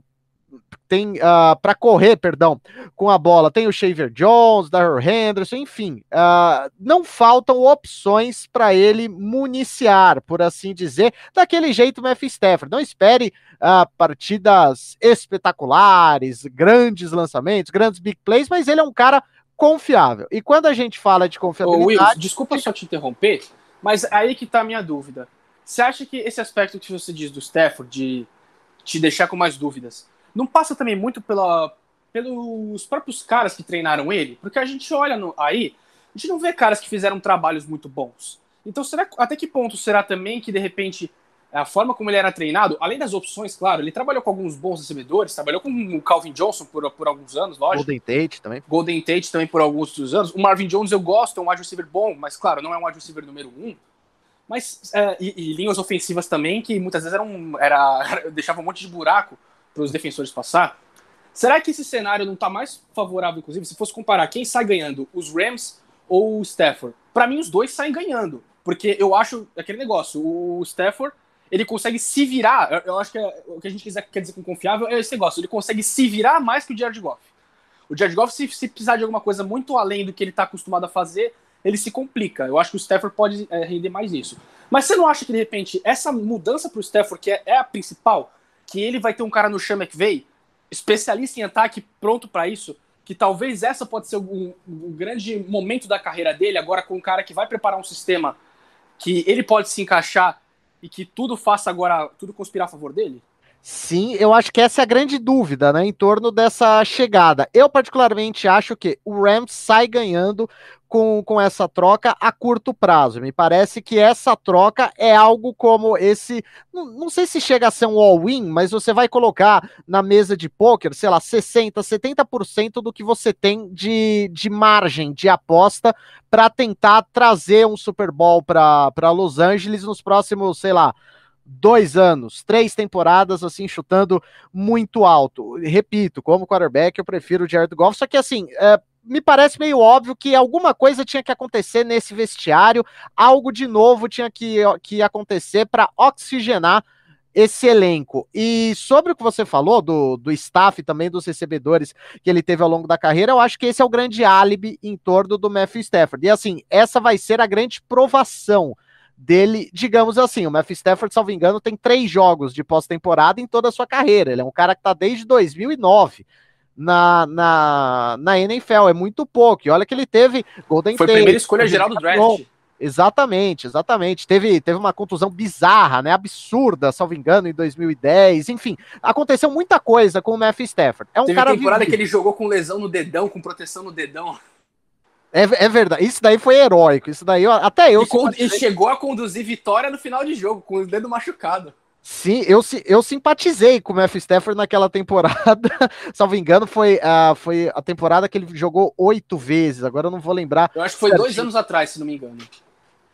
tem uh, ah, para correr, perdão, com a bola, tem o Shaver Jones, Darrell Henderson, enfim, uh, não faltam opções para ele municiar, por assim dizer, daquele jeito Matthew Stafford. Não espere uh, partidas espetaculares, grandes lançamentos, grandes big plays, mas ele é um cara confiável. E quando a gente fala de confiabilidade... Ô, Will, desculpa só te interromper, mas aí que tá a minha dúvida. Você acha que esse aspecto que você diz do Stafford, de te deixar com mais dúvidas, não passa também muito pela, pelos próprios caras que treinaram ele? Porque a gente olha no, aí, a gente não vê caras que fizeram trabalhos muito bons. Então, será, até que ponto será também que, de repente, a forma como ele era treinado, além das opções, claro, ele trabalhou com alguns bons recebedores, trabalhou com o Calvin Johnson por, por alguns anos, lógico. Golden Tate também. Golden Tate também por alguns anos. O Marvin Jones eu gosto, é um wide receiver bom, mas claro, não é um wide receiver número um. Mas, é, e, e, linhas ofensivas também, que muitas vezes eram, era, (laughs) deixavam um monte de buraco para os defensores passar. Será que esse cenário não está mais favorável, inclusive, se fosse comparar quem sai ganhando, os Rams ou o Stafford? Para mim, os dois saem ganhando, porque eu acho aquele negócio, o Stafford ele consegue se virar. Eu acho que é, o que a gente quiser, quer dizer com confiável é esse negócio. Ele consegue se virar mais que o Jared Goff. O Jared Goff, se, se precisar de alguma coisa muito além do que ele está acostumado a fazer, ele se complica. Eu acho que o Stafford pode é, render mais nisso. Mas você não acha que, de repente, essa mudança para o Stafford, que é, é, a principal, que ele vai ter um cara no Sean McVay, especialista em ataque, pronto para isso, que talvez essa pode ser um, um, grande momento da carreira dele, agora com um cara que vai preparar um sistema que ele pode se encaixar e que tudo faça agora, tudo conspirar a favor dele? Sim, eu acho que essa é a grande dúvida, né, em torno dessa chegada. Eu particularmente acho que o Rams sai ganhando com, com essa troca a curto prazo. Me parece que essa troca é algo como esse, não, não sei se chega a ser um all-in, mas você vai colocar na mesa de poker, sei lá, 60, 70% do que você tem de, de margem de aposta para tentar trazer um Super Bowl para Los Angeles nos próximos, sei lá, dois anos, três temporadas, assim, chutando muito alto. Repito, como quarterback, eu prefiro o Jared Goff, só que assim, é, me parece meio óbvio que alguma coisa tinha que acontecer nesse vestiário, algo de novo tinha que, que acontecer para oxigenar esse elenco. E sobre o que você falou do, do staff também dos recebedores que ele teve ao longo da carreira, eu acho que esse é o grande álibi em torno do Matthew Stafford. E assim, essa vai ser a grande provação dele, digamos assim, o Matthew Stafford, salvo engano, tem três jogos de pós-temporada em toda a sua carreira. Ele é um cara que está desde 2009 na, na, na NFL, é muito pouco. E olha que ele teve Golden Foi a primeira escolha geral do draft. Exatamente, exatamente. Teve, teve uma contusão bizarra, né? Absurda, salvo engano, em 2010. Enfim, aconteceu muita coisa com o Matthew Stafford. É um teve cara temporada vivido. que ele jogou com lesão no dedão, com proteção no dedão. É, é verdade. Isso daí foi heróico. Isso daí, até eu. E, e chegou a conduzir vitória no final de jogo, com o dedo machucado. Sim, eu, eu simpatizei com o Matthew Stafford naquela temporada. (laughs) Salvo engano, foi, uh, foi a temporada que ele jogou oito vezes. Agora eu não vou lembrar. Eu acho que foi certinho. dois anos atrás, se não me engano.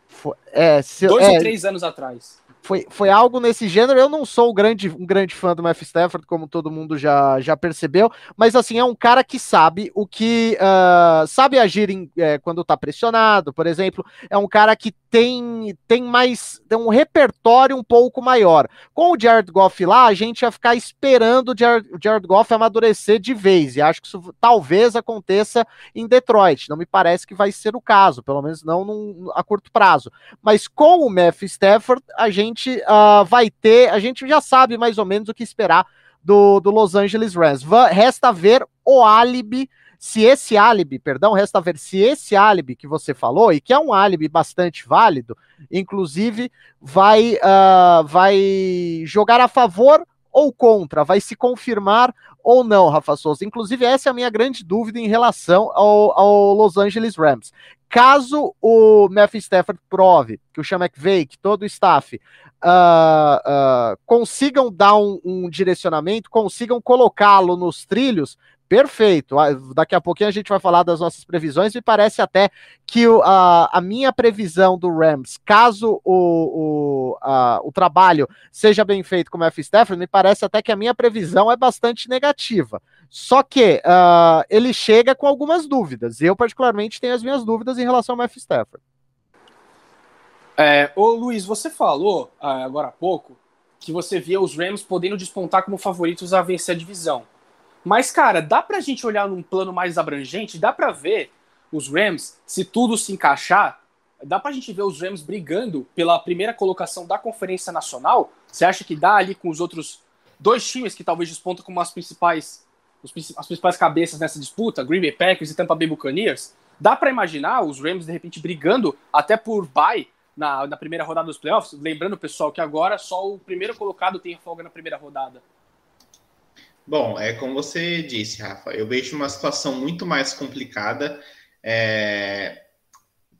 Foi, é, se, dois é, ou três anos atrás foi, foi algo nesse gênero. Eu não sou um grande, um grande fã do Matthew Stafford, como todo mundo já, já percebeu, mas assim, é um cara que sabe o que uh, sabe agir em, é, quando tá pressionado, por exemplo. É um cara que tem, tem mais tem um repertório um pouco maior. Com o Jared Goff lá, a gente ia ficar esperando o Jared, o Jared Goff amadurecer de vez, e acho que isso talvez aconteça em Detroit. Não me parece que vai ser o caso, pelo menos não num, a curto prazo. Mas com o Matthew Stafford, a gente gente uh, vai ter, a gente já sabe mais ou menos o que esperar do, do Los Angeles Rams. Resta ver o álibi se esse álibi, perdão, resta ver se esse álibi que você falou, e que é um álibi bastante válido, inclusive vai, uh, vai jogar a favor ou contra, vai se confirmar ou não, Rafa Souza. Inclusive, essa é a minha grande dúvida em relação ao, ao Los Angeles Rams. Caso o Matthew Stafford prove que o Sean McVay, que todo o staff uh, uh, consigam dar um, um direcionamento, consigam colocá-lo nos trilhos, Perfeito. Ah, daqui a pouquinho a gente vai falar das nossas previsões. Me parece até que a, minha previsão do Rams, caso o, o, o trabalho seja bem feito com o F. Stafford, me parece até que a minha previsão é bastante negativa. Só que uh, ele chega com algumas dúvidas. Eu, particularmente, tenho as minhas dúvidas em relação ao F. Stafford. É, ô Luiz, você falou uh, agora há pouco que você via os Rams podendo despontar como favoritos a vencer a divisão. Mas, cara, dá pra gente olhar num plano mais abrangente, dá pra ver os Rams, se tudo se encaixar, dá pra gente ver os Rams brigando pela primeira colocação da Conferência Nacional? Você acha que dá ali com os outros dois times que talvez despontam como as principais, as principais cabeças nessa disputa, Green Bay Packers e Tampa Bay Buccaneers? Dá para imaginar os Rams de repente brigando até por bye na, na primeira rodada dos playoffs? Lembrando, pessoal, que agora só o primeiro colocado tem folga na primeira rodada. Bom, é como você disse, Rafa, eu vejo uma situação muito mais complicada é,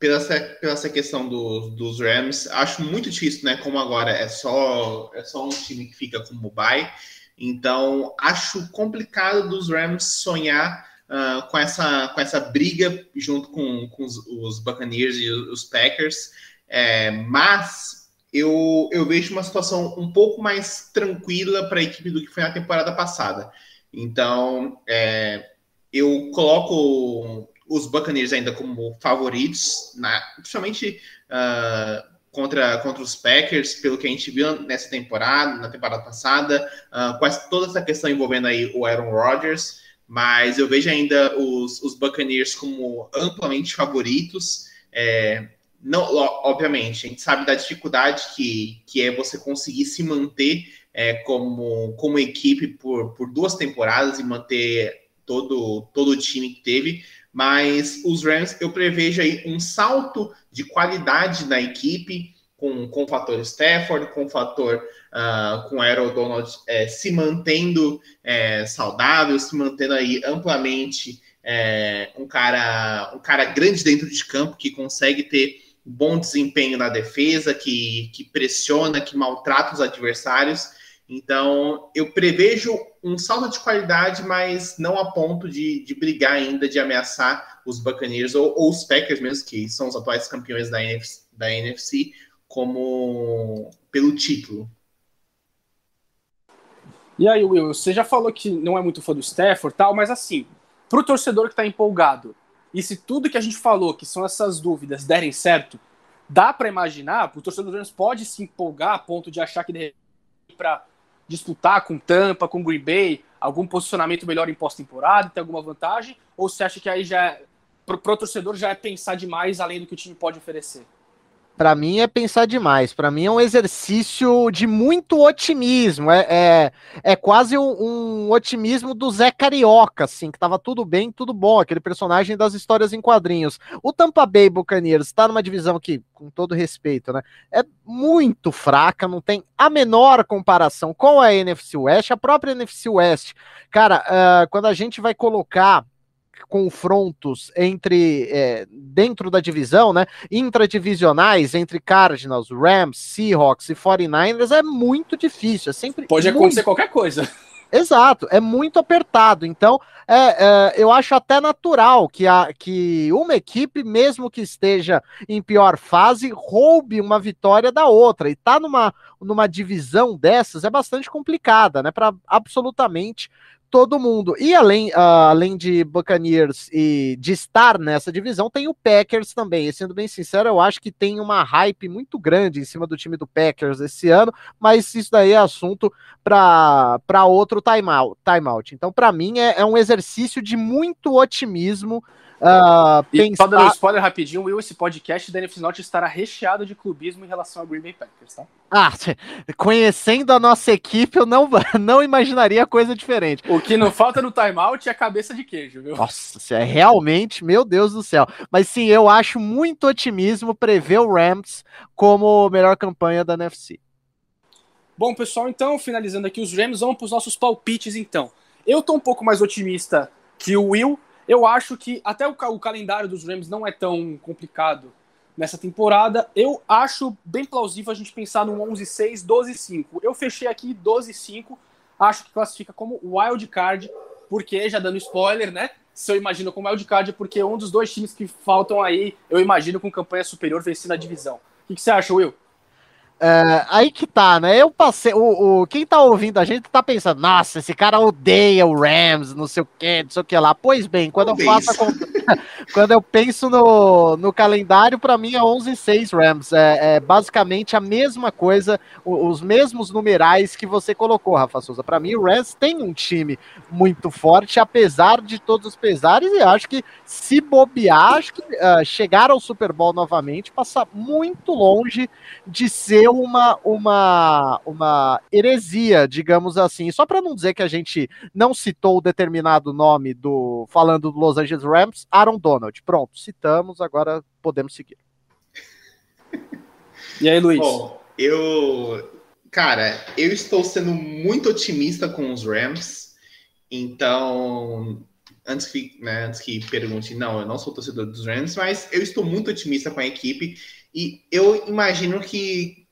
pela, essa, pela essa questão do, dos Rams. Acho muito difícil, né? Como agora é só, é só um time que fica como bye. Então, acho complicado dos Rams sonhar uh, com, essa, com essa briga junto com, com os, os Buccaneers e os Packers. É, mas eu, eu vejo uma situação um pouco mais tranquila para a equipe do que foi na temporada passada. Então, é, eu coloco os Buccaneers ainda como favoritos, na, principalmente uh, contra, contra os Packers, pelo que a gente viu nessa temporada, na temporada passada, uh, essa, toda essa questão envolvendo aí o Aaron Rodgers, mas eu vejo ainda os, os Buccaneers como amplamente favoritos. É, não, obviamente, a gente sabe da dificuldade que, que é você conseguir se manter é, como, como equipe por, por duas temporadas e manter todo, todo o time que teve, mas os Rams eu prevejo aí um salto de qualidade na equipe com, com o fator Stafford, com o fator uh, com Aaron Donald é, se mantendo é, saudável, se mantendo aí amplamente é, um cara um cara grande dentro de campo que consegue ter bom desempenho na defesa, que, que pressiona, que maltrata os adversários. Então, eu prevejo um salto de qualidade, mas não a ponto de, de brigar ainda, de ameaçar os Buccaneers ou, ou, os Packers mesmo, que são os atuais campeões da NFC, da NFC como pelo título. E aí, Will, você já falou que não é muito fã do Stafford tal, mas assim, para o torcedor que está empolgado, e se tudo que a gente falou, que são essas dúvidas, derem certo, dá para imaginar, o torcedor do Rams pode se empolgar a ponto de achar que de para disputar com Tampa, com Green Bay, algum posicionamento melhor em pós-temporada, ter alguma vantagem? Ou você acha que aí já, é, pro, pro torcedor já é pensar demais além do que o time pode oferecer? Para mim é pensar demais. Para mim é um exercício de muito otimismo. É, é, é quase um, um, otimismo do Zé Carioca, assim, que tava tudo bem, tudo bom, aquele personagem das histórias em quadrinhos. O Tampa Bay Buccaneers está numa divisão que, com todo respeito, né, é muito fraca, não tem a menor comparação com a NFC West, a própria NFC West. Cara, uh, quando a gente vai colocar confrontos entre é, dentro da divisão, né, intradivisionais entre Cardinals, Rams, Seahawks e 49ers é muito difícil, é sempre pode muito... acontecer qualquer coisa. Exato, é muito apertado. Então, é, é, eu acho até natural que, a, que uma equipe, mesmo que esteja em pior fase, roube uma vitória da outra. E tá numa, numa divisão dessas é bastante complicada, né? Para absolutamente todo mundo. E além, uh, além de Buccaneers e de estar nessa divisão, tem o Packers também. E sendo bem sincero, eu acho que tem uma hype muito grande em cima do time do Packers esse ano, mas isso daí é assunto para outro timeout, time Então, para mim, é, é, um exercício de muito otimismo Uh, pensar... Só dando um spoiler rapidinho, Will, esse podcast da NFC Norte estará recheado de clubismo em relação ao Green Bay Packers, tá? Ah, (laughs) conhecendo a nossa equipe, eu não, (laughs) não imaginaria coisa diferente. O que não falta no timeout é a cabeça de queijo, viu? Nossa, é realmente, meu Deus do céu. Mas sim, eu acho muito otimismo prever o Rams como melhor campanha da NFC. Bom, pessoal, então, finalizando aqui os Rams, vamos para os nossos palpites, então. Eu tô um pouco mais otimista que o Will, eu acho que até o, o calendário dos Rams não é tão complicado nessa temporada. Eu acho bem plausível a gente pensar no 11-6, 12-5. Eu fechei aqui 12-5, acho que classifica como wild card, porque, já dando spoiler, né? Se eu imagino como wild card, porque um dos dois times que faltam aí, eu imagino com campanha superior vencendo a divisão. O que, que você acha, Will? É, aí que tá, né? Eu passei. O, o, quem tá ouvindo a gente tá pensando, nossa, esse cara odeia o Rams, não sei o que, não sei o que lá. Pois bem, quando eu faço (laughs) quando eu penso no, no calendário, para mim é 11 e 6 Rams. É, é, basicamente a mesma coisa, os mesmos numerais que você colocou, Rafa Souza. Para mim, o Rams tem um time muito forte, apesar de todos os pesares, e acho que se bobear, acho que uh, chegar ao Super Bowl novamente passa muito longe de ser uma, uma, uma heresia, digamos assim. Só para não dizer que a gente não citou o determinado nome do falando do Los Angeles Rams, Aaron Donald. Pronto, citamos, agora podemos seguir. (laughs) E aí, Luiz? Bom, eu, cara, eu estou sendo muito otimista com os Rams. Então, antes que, né, antes que pergunte, não, eu não sou torcedor dos Rams, mas eu estou muito otimista com a equipe e eu imagino que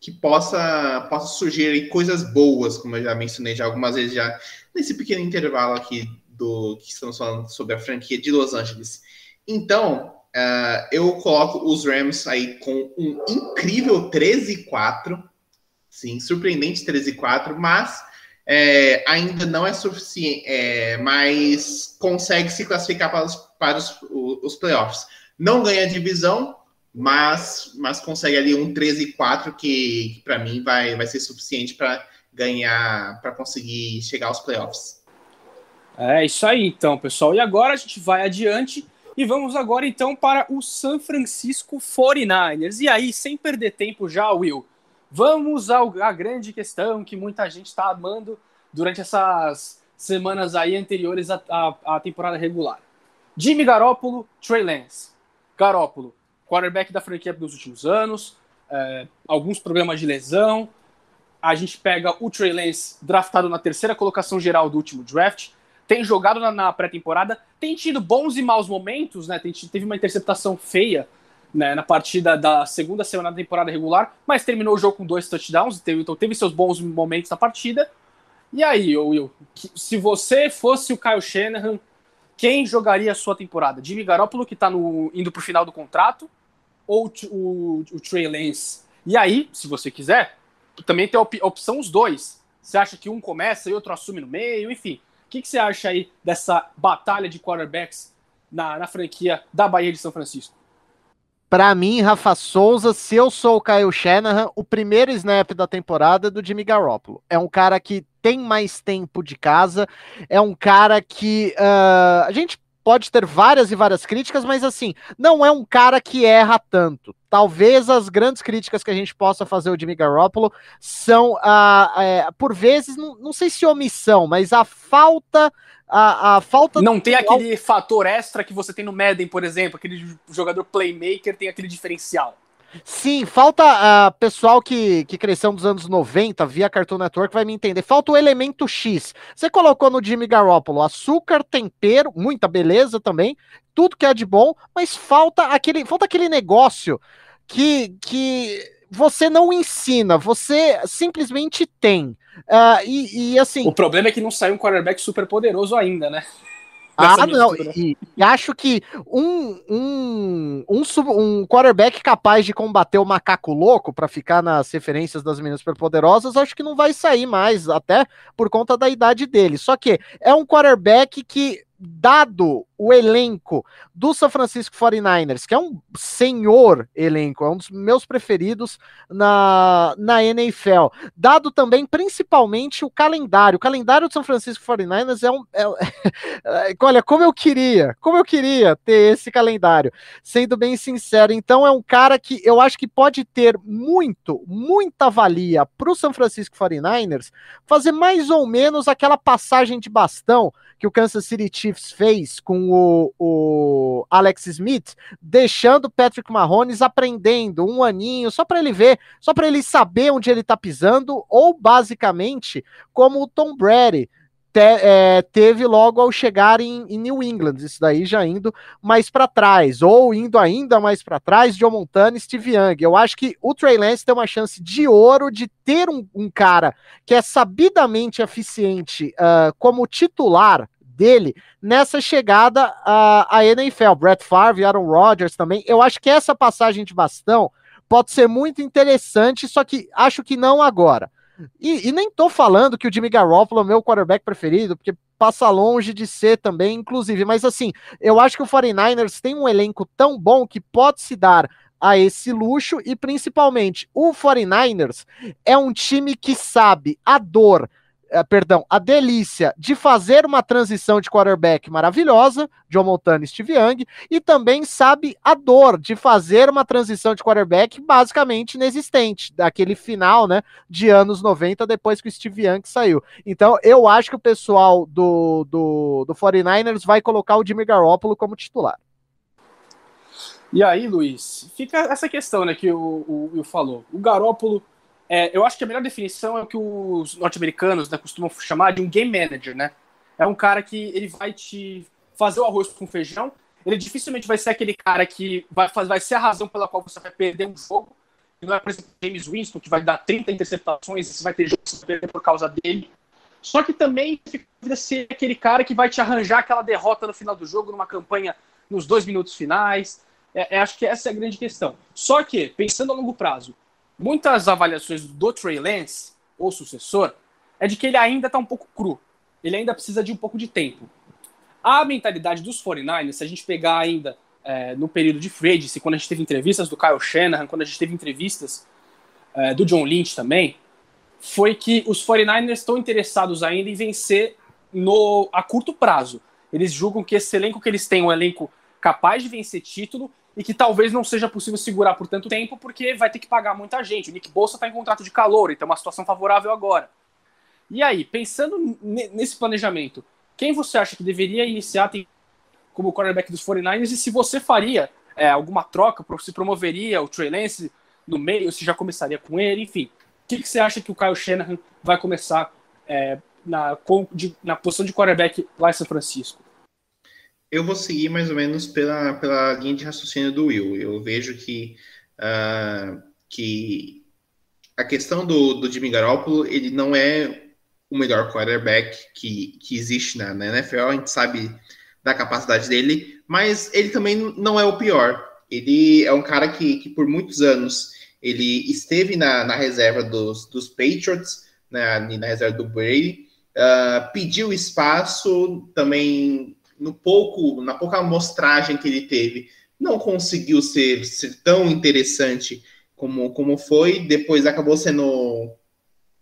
que possa, possa surgir coisas boas, como eu já mencionei já algumas vezes já nesse pequeno intervalo aqui do que estamos falando sobre a franquia de Los Angeles. Então, uh, eu coloco os Rams aí com um incrível 13 4, sim, surpreendente 13 4, mas é, ainda não é suficiente, é, mas consegue se classificar para os, para os, os playoffs. Não ganha divisão, mas, mas consegue ali um 13-4 que, que para mim vai, vai ser suficiente para ganhar, para conseguir chegar aos playoffs. É isso aí, então, pessoal. E agora a gente vai adiante e vamos agora então para o San Francisco 49ers. E aí, sem perder tempo já, Will, vamos à grande questão que muita gente está amando durante essas semanas aí anteriores à, à, à temporada regular. Jimmy Garoppolo, Trey Lance. Garoppolo, quarterback da franquia dos últimos anos, é, alguns problemas de lesão. A gente pega o Trey Lance, draftado na terceira colocação geral do último draft, tem jogado na, na pré-temporada, tem tido bons e maus momentos, né? Tem, teve uma interceptação feia né, na partida da segunda semana da temporada regular, mas terminou o jogo com dois touchdowns, teve, então teve seus bons momentos na partida. E aí, Will, se você fosse o Kyle Shanahan, quem jogaria a sua temporada? Jimmy Garoppolo, que está indo para o final do contrato, ou o, o Trey Lance. E aí, se você quiser, também tem a opção os dois. Você acha que um começa e outro assume no meio, enfim. O que, que você acha aí dessa batalha de quarterbacks na, na franquia da Bahia de São Francisco? Para mim, Rafa Souza, se eu sou o Kyle Shanahan, o primeiro snap da temporada é do Jimmy Garoppolo. É um cara que tem mais tempo de casa, é um cara que uh, a gente pode ter várias e várias críticas, mas assim, não é um cara que erra tanto. Talvez as grandes críticas que a gente possa fazer ao Jimmy Garoppolo são, é, por vezes, não, não, sei se omissão, mas a falta. A, a falta não tem aquele fator extra que você tem no Madden, por exemplo, aquele jogador playmaker tem aquele diferencial. Sim, falta uh, pessoal que, que cresceu nos anos 90 via Cartoon Network vai me entender. Falta o elemento X. Você colocou no Jimmy Garoppolo açúcar, tempero, muita beleza também, tudo que é de bom, mas falta aquele, falta aquele negócio que, que você não ensina, você simplesmente tem. Uh, e, e, assim. O problema é que não saiu um quarterback super poderoso ainda, né? Ah, não. E, e, acho que um, um, um, um quarterback capaz de combater o macaco louco para ficar nas referências das meninas superpoderosas, acho que não vai sair mais, até por conta da idade dele. Só que é um quarterback que, dado o elenco do São Francisco 49ers, que é um senhor elenco, é um dos meus preferidos na, na NFL, dado também principalmente o calendário. O calendário do São Francisco 49ers é um. É, (laughs) olha, como eu queria, como eu queria ter esse calendário, sendo bem sincero. Então, é um cara que eu acho que pode ter muito, muita valia para o São Francisco 49ers fazer mais ou menos aquela passagem de bastão que o Kansas City Chiefs fez com o, o Alex Smith, deixando Patrick Mahomes aprendendo um aninho, só para ele ver, só para ele saber onde ele tá pisando, ou basicamente como o Tom Brady te, é, teve logo ao chegar em, em, New England, isso daí já indo mais para trás, ou indo ainda mais para trás, Joe Montana e Steve Young. Eu acho que o Trey Lance tem uma chance de ouro de ter um, um cara que é sabidamente eficiente uh, como titular dele nessa chegada à, NFL. Brett Favre, Aaron Rodgers também. Eu acho que essa passagem de bastão pode ser muito interessante, só que acho que não agora. E, e, nem tô falando que o Jimmy Garoppolo é o meu quarterback preferido, porque passa longe de ser também, inclusive. Mas assim, eu acho que o 49ers tem um elenco tão bom que pode se dar a esse luxo e principalmente o 49ers é um time que sabe a dor perdão, a delícia de fazer uma transição de quarterback maravilhosa, John Montana e Steve Young, e também sabe a dor de fazer uma transição de quarterback basicamente inexistente, daquele final, né, de anos 90, depois que o Steve Young saiu. Então, eu acho que o pessoal do, do, do 49ers vai colocar o Jimmy Garoppolo como titular. E aí, Luiz, fica essa questão, né, que o, o Will falou. O Garópolo é, eu acho que a melhor definição é o que os norte-americanos né, costumam chamar de um game manager, né? É um cara que ele vai te fazer o arroz com feijão. Ele dificilmente vai ser aquele cara que vai, vai ser a razão pela qual você vai perder um jogo. Não é, por exemplo, James Winston, que vai dar 30 interceptações e você vai ter jogo que você vai perder por causa dele. Só que também fica ser aquele cara que vai te arranjar aquela derrota no final do jogo, numa campanha nos dois minutos finais. É, é, acho que essa é a grande questão. Só que, pensando a longo prazo, muitas avaliações do Trey Lance, ou sucessor, é de que ele ainda está um pouco cru. Ele ainda precisa de um pouco de tempo. A mentalidade dos 49ers, se a gente pegar ainda é, no período de free agency, quando a gente teve entrevistas do Kyle Shanahan, quando a gente teve entrevistas é, do John Lynch também, foi que os 49ers estão interessados ainda em vencer no, a curto prazo. Eles julgam que esse elenco que eles têm, um elenco capaz de vencer título, e que talvez não seja possível segurar por tanto tempo, porque vai ter que pagar muita gente. O Nick Bolsa está em contrato de calor, então é uma situação favorável agora. E aí, pensando nesse planejamento, quem você acha que deveria iniciar como quarterback dos 49ers e se você faria é, alguma troca, se promoveria o Trey Lance no meio, se já começaria com ele, enfim. O que, que você acha que o Kyle Shanahan vai começar é, na, de, na posição de quarterback lá em São Francisco? Eu vou seguir mais ou menos pela, pela linha de raciocínio do Will. Eu vejo que, uh, que a questão do, do Jimmy Garoppolo, ele não é o melhor quarterback que, que existe na, na NFL, a gente sabe da capacidade dele, mas ele também não é o pior. Ele é um cara que, que por muitos anos ele esteve na, na reserva dos, dos Patriots, na, na reserva do Brady, uh, pediu espaço, também no pouco, na pouca amostragem que ele teve, não conseguiu ser, ser tão interessante como, como foi. Depois acabou sendo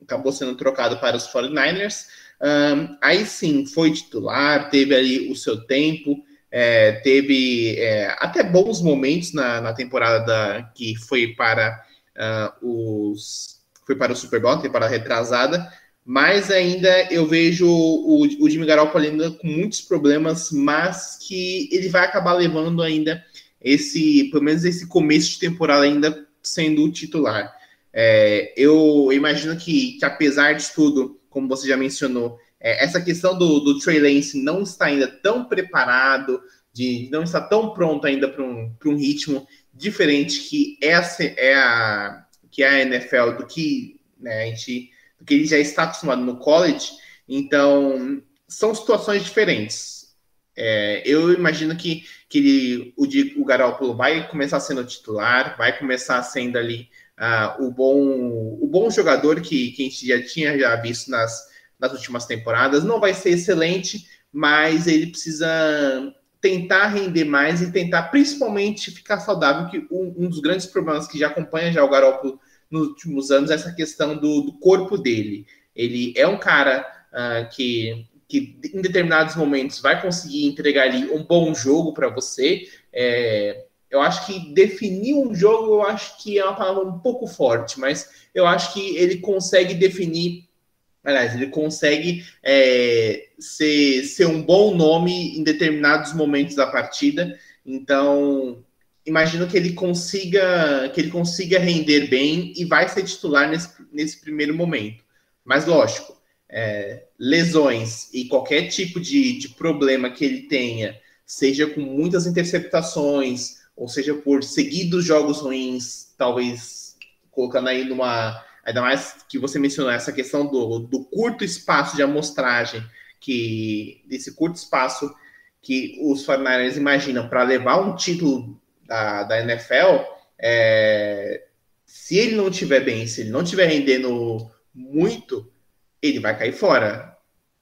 acabou sendo trocado para os 49ers. Um, aí sim, foi titular, teve ali o seu tempo, é, teve é, até bons momentos na, na temporada da, que foi para uh, os foi para o Super Bowl, temporada retrasada, mas ainda eu vejo o, o Jimmy Garoppolo ainda com muitos problemas, mas que ele vai acabar levando ainda esse, pelo menos esse começo de temporada ainda sendo o titular. É, eu imagino que, que, apesar de tudo, como você já mencionou, é, essa questão do, do Trey Lance não está ainda tão preparado, de não está tão pronto ainda para um, um ritmo diferente que essa é a que é a NFL do que né, a gente porque ele já está acostumado no college, então são situações diferentes. É, eu imagino que, que ele, o, o Garoppolo vai começar sendo titular, vai começar sendo ali uh, o, bom, o bom jogador que, que a gente já tinha já visto nas, nas últimas temporadas. Não vai ser excelente, mas ele precisa tentar render mais e tentar principalmente ficar saudável, que um, um dos grandes problemas que já acompanha já o Garoppolo nos últimos anos essa questão do, do corpo dele. Ele é um cara uh, que, que em determinados momentos vai conseguir entregar ali um bom jogo para você. É, eu acho que definir um jogo, eu acho que é uma palavra um pouco forte, mas eu acho que ele consegue definir Aliás, ele consegue é, ser, ser um bom nome em determinados momentos da partida. Então, imagino que ele consiga que ele consiga render bem e vai ser titular nesse, nesse primeiro momento. Mas lógico, é, lesões e qualquer tipo de, de problema que ele tenha, seja com muitas interceptações, ou seja por seguidos jogos ruins, talvez colocando aí numa Ainda mais que você mencionou essa questão do, do curto espaço de amostragem, que desse curto espaço que os 49ers imaginam para levar um título da, da NFL, é, se ele não estiver bem, se ele não estiver rendendo muito, ele vai cair fora.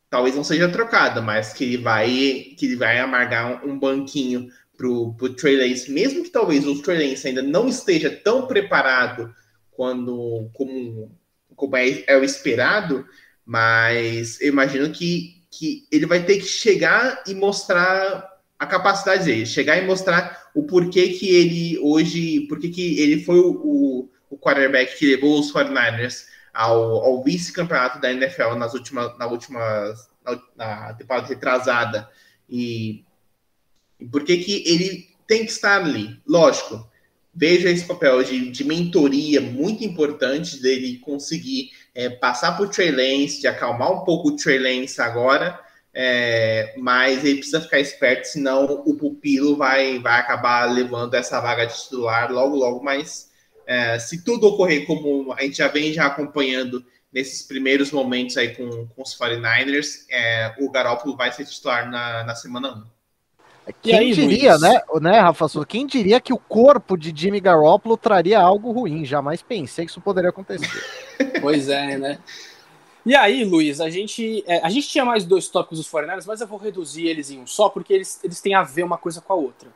Talvez não seja trocado, mas que ele vai que ele vai amargar um, um banquinho pro, pro Trey Lance, mesmo que talvez o Trey Lance ainda não esteja tão preparado quando como, como é, é o esperado, mas eu imagino que, que ele vai ter que chegar e mostrar a capacidade dele, chegar e mostrar o porquê que ele hoje, porquê que ele foi o, o quarterback que levou os 49ers ao, ao vice-campeonato da NFL nas últimas, na última na, na temporada retrasada e, e por que que ele tem que estar ali. Lógico, veja esse papel de, de mentoria muito importante dele conseguir é, passar por Trey Lance, de acalmar um pouco o Trey Lance agora, é, mas ele precisa ficar esperto, senão o pupilo vai, vai acabar levando essa vaga de titular logo, logo, mas é, se tudo ocorrer como a gente já vem já acompanhando nesses primeiros momentos aí com, com os 49ers, é, o Garoppolo vai ser titular na, na semana 1. Quem aí, diria, Luiz? né, né, Rafa Souza? Quem diria que o corpo de Jimmy Garoppolo traria algo ruim? Jamais pensei que isso poderia acontecer. (laughs) pois é, né? E aí, Luiz, a gente, é, a gente tinha mais dois tópicos dos 49 mas eu vou reduzir eles em um só, porque eles, eles têm a ver uma coisa com a outra.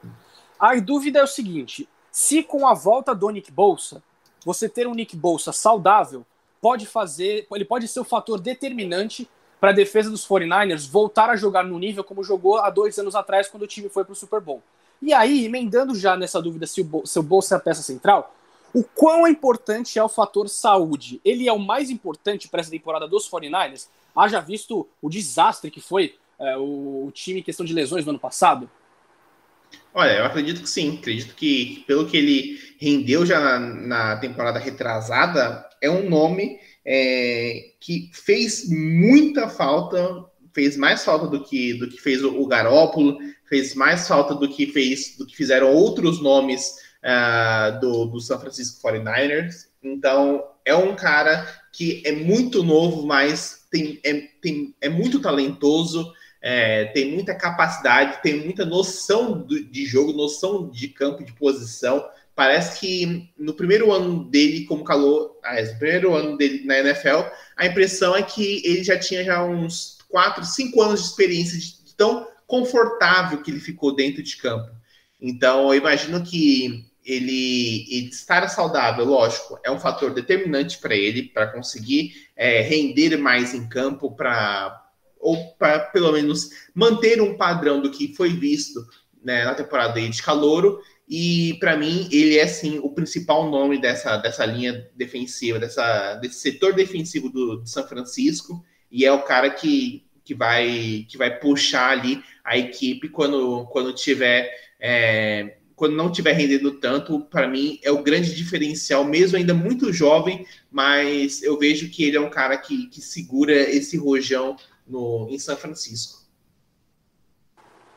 A dúvida é o seguinte: se com a volta do Nick Bolsa, você ter um Nick Bolsa saudável, pode fazer, ele pode ser o fator determinante para a defesa dos 49ers voltar a jogar no nível como jogou há dois anos atrás, quando o time foi para o Super Bowl. E aí, emendando já nessa dúvida se o seu bolso é a peça central, o quão importante é o fator saúde? Ele é o mais importante para essa temporada dos 49ers? Haja visto o desastre que foi é, o, o, time em questão de lesões no ano passado? Olha, eu acredito que sim. Acredito que, pelo que ele rendeu já na, na temporada retrasada, é um nome é, que fez muita falta, fez mais falta do que, do que fez o, Garópolo, fez mais falta do que fez do que fizeram outros nomes uh, do, do San Francisco 49ers. Então, é um cara que é muito novo, mas tem, é, tem, é muito talentoso, é, tem muita capacidade, tem muita noção do, de jogo, noção de campo, de posição parece que no primeiro ano dele como calor, ah, no primeiro ano dele na NFL, a impressão é que ele já tinha já uns 4, 5 anos de experiência de tão confortável que ele ficou dentro de campo. Então, eu imagino que ele, ele estar saudável, lógico, é um fator determinante para ele, para conseguir é, render mais em campo, para ou para pelo menos manter um padrão do que foi visto né, na temporada de calouro e para mim, ele é sim o principal nome dessa, dessa linha defensiva, dessa, desse setor defensivo do, do São Francisco, e é o cara que, que, vai, que vai puxar ali a equipe quando, quando tiver. É, quando não tiver rendendo tanto, para mim é o grande diferencial, mesmo ainda muito jovem, mas eu vejo que ele é um cara que, que segura esse rojão no, em São Francisco.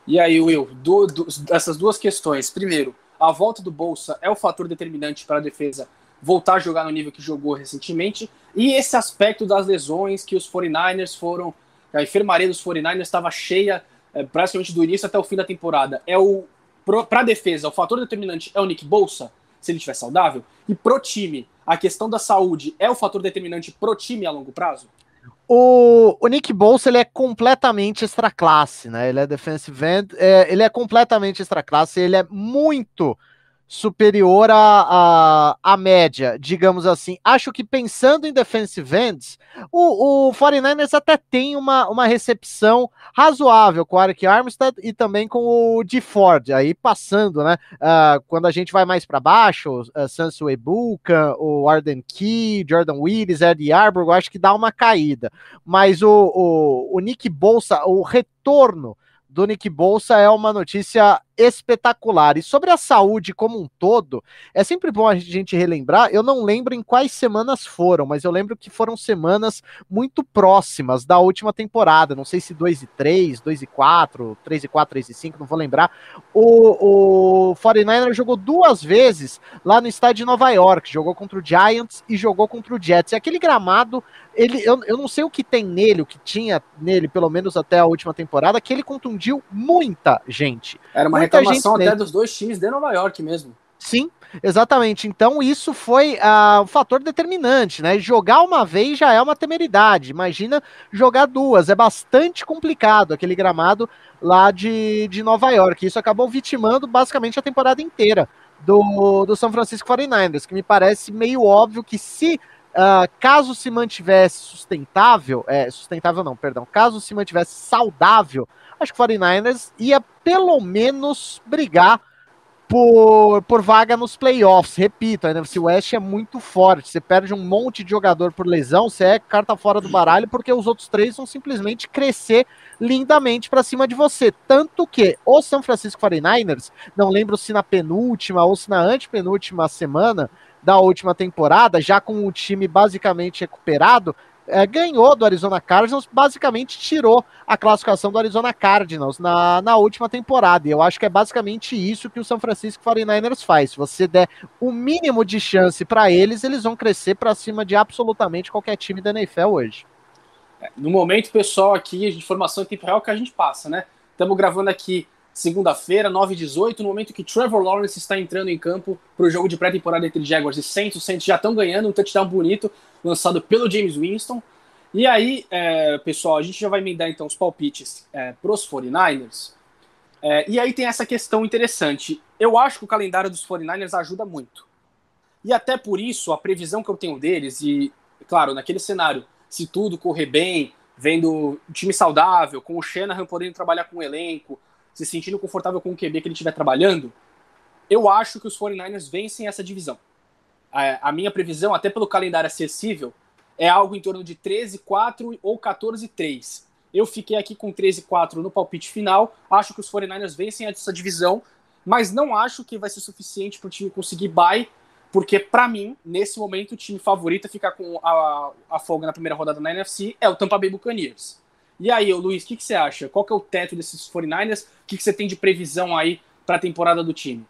E aí, Will, do, do, essas duas questões. Primeiro, a volta do Bolsa é o fator determinante para a defesa voltar a jogar no nível que jogou recentemente. E esse aspecto das lesões que os 49ers foram. A enfermaria dos 49ers estava cheia é, praticamente do início até o fim da temporada. É o. Para a defesa, o fator determinante é o Nick Bolsa, se ele estiver saudável. E pro time, a questão da saúde é o fator determinante pro time a longo prazo? O, o Nick Bolsa ele é completamente extra classe, né? Ele é defensive end, é, ele é completamente extra classe, ele é muito superior à, à, à, média, digamos assim. Acho que pensando em defensive ends, o, o 49ers até tem uma, uma recepção razoável com o Eric Armstead e também com o de Ford. Aí passando, né? Uh, quando a gente vai mais para baixo, uh, Sansu Ebuka, o Arden Key, Jordan Willis, Eddie Arbor, acho que dá uma caída. Mas o, o, o Nick Bolsa, o retorno do Nick Bolsa é uma notícia espetacular. E sobre a saúde como um todo, é sempre bom a gente relembrar. Eu não lembro em quais semanas foram, mas eu lembro que foram semanas muito próximas da última temporada. Não sei se 2 e 3, 2 e 4, 3 e 4, 3 e 5, não vou lembrar. O, o 49er jogou duas vezes lá no estádio de Nova York. Jogou contra o Giants e jogou contra o Jets. E aquele gramado ele, eu, eu não sei o que tem nele, o que tinha nele, pelo menos até a última temporada, que ele contundiu muita gente. Era uma reclamação até dos dois times de Nova York mesmo. Sim, exatamente. Então isso foi uh, um fator determinante, né? Jogar uma vez já é uma temeridade. Imagina jogar duas. É bastante complicado aquele gramado lá de, de Nova York. Isso acabou vitimando basicamente a temporada inteira do, do São Francisco 49ers, que me parece meio óbvio que se Uh, caso se mantivesse sustentável, é, sustentável não, perdão, caso se mantivesse saudável, acho que o 49ers ia pelo menos brigar por, por vaga nos playoffs. Repito, a NFC West é muito forte. Você perde um monte de jogador por lesão, você é carta fora do baralho, porque os outros três vão simplesmente crescer lindamente para cima de você. Tanto que o São Francisco 49ers, não lembro se na penúltima ou se na antepenúltima semana, da última temporada, já com o time basicamente recuperado, é, ganhou do Arizona Cardinals, basicamente tirou a classificação do Arizona Cardinals na, na última temporada. E eu acho que é basicamente isso que o São Francisco 49ers faz. Se você der o mínimo de chance para eles, eles vão crescer para cima de absolutamente qualquer time da NFL hoje. É, no momento, pessoal, aqui, de informação em tempo real que a gente passa, né? Estamos gravando aqui segunda-feira, 9 e 18, no momento que Trevor Lawrence está entrando em campo para o jogo de pré-temporada entre Jaguars e Saints. Os Saints já estão ganhando um touchdown bonito, lançado pelo James Winston. E aí, é, pessoal, a gente já vai emendar então os palpites é, para os 49ers. É, e aí tem essa questão interessante. Eu acho que o calendário dos 49ers ajuda muito. E até por isso, a previsão que eu tenho deles, e claro, naquele cenário, se tudo correr bem, vendo o time saudável, com o Shanahan podendo trabalhar com o elenco, se sentindo confortável com o QB que ele estiver trabalhando, eu acho que os 49ers vencem essa divisão. A, a minha previsão, até pelo calendário acessível, é algo em torno de 13-4 ou 14-3. Eu fiquei aqui com 13-4 no palpite final. Acho que os 49ers vencem essa divisão, mas não acho que vai ser suficiente para o time conseguir bye, porque para mim, nesse momento, o time favorito a ficar com a, a folga na primeira rodada na NFC é o Tampa Bay Buccaneers. E aí, Luiz, o que, que, você acha? Qual que é o teto desses 49ers? O que, que você tem de previsão aí para a temporada do time?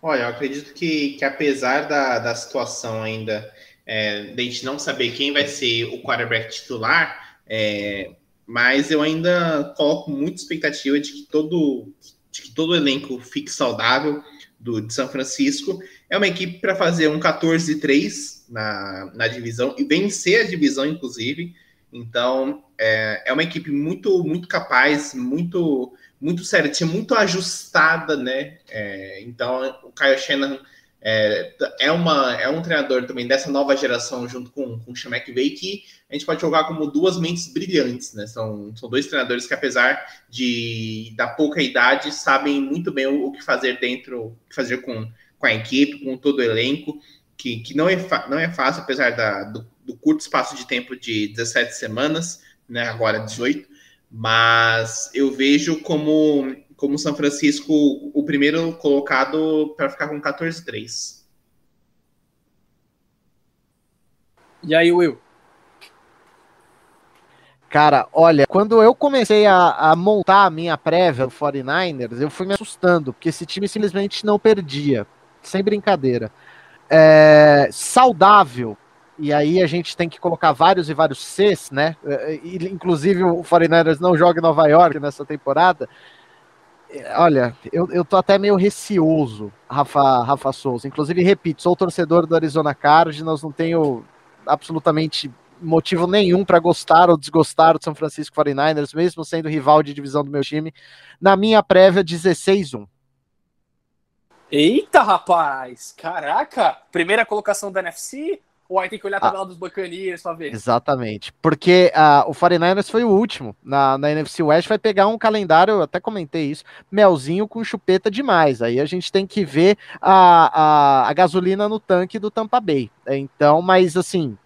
Olha, eu acredito que, que apesar da, da situação ainda é, de a gente não saber quem vai ser o quarterback titular, é, mas eu ainda coloco muita expectativa de que todo, de que todo elenco fique saudável do, de São Francisco. É uma equipe para fazer um 14-3 na, na divisão e vencer a divisão, inclusive. Então, é, é uma equipe muito, muito capaz, muito, muito certinha, muito ajustada, né? É, então, o Kyle Shanahan é, é, uma, é um treinador também dessa nova geração, junto com, com o Sean McVay, que a gente pode jogar como duas mentes brilhantes, né? São, são dois treinadores que, apesar de da pouca idade, sabem muito bem o, o que fazer dentro, o que fazer com, com a equipe, com todo o elenco, que, que não, é não é fácil, apesar da, do curto espaço de tempo de 17 semanas, né, agora 18, mas eu vejo como como São Francisco o primeiro colocado para ficar com 14-3. E aí, Will? Cara, olha, quando eu comecei a, a montar a minha prévia do 49ers, eu fui me assustando, porque esse time simplesmente não perdia. Sem brincadeira. É, saudável, e aí a gente tem que colocar vários e vários Cs, né? E, inclusive o 49ers não joga em Nova York nessa temporada. É, olha, eu, eu tô até meio receoso, Rafa, Rafa Souza. Inclusive, repito, sou torcedor do Arizona Cardinals, não tenho absolutamente motivo nenhum para gostar ou desgostar do São Francisco 49ers, mesmo sendo rival de divisão do meu time. Na minha prévia, 16-1. Eita, rapaz! Caraca! Primeira colocação da NFC? Ou aí tem que olhar a ah. tabela ah, dos Buccaneers pra ver? Exatamente. Porque uh, o 49ers foi o último na, na NFC West, vai pegar um calendário, eu até comentei isso, melzinho com chupeta demais. Aí a gente tem que ver a, a, a gasolina no tanque do Tampa Bay. Então, mas assim,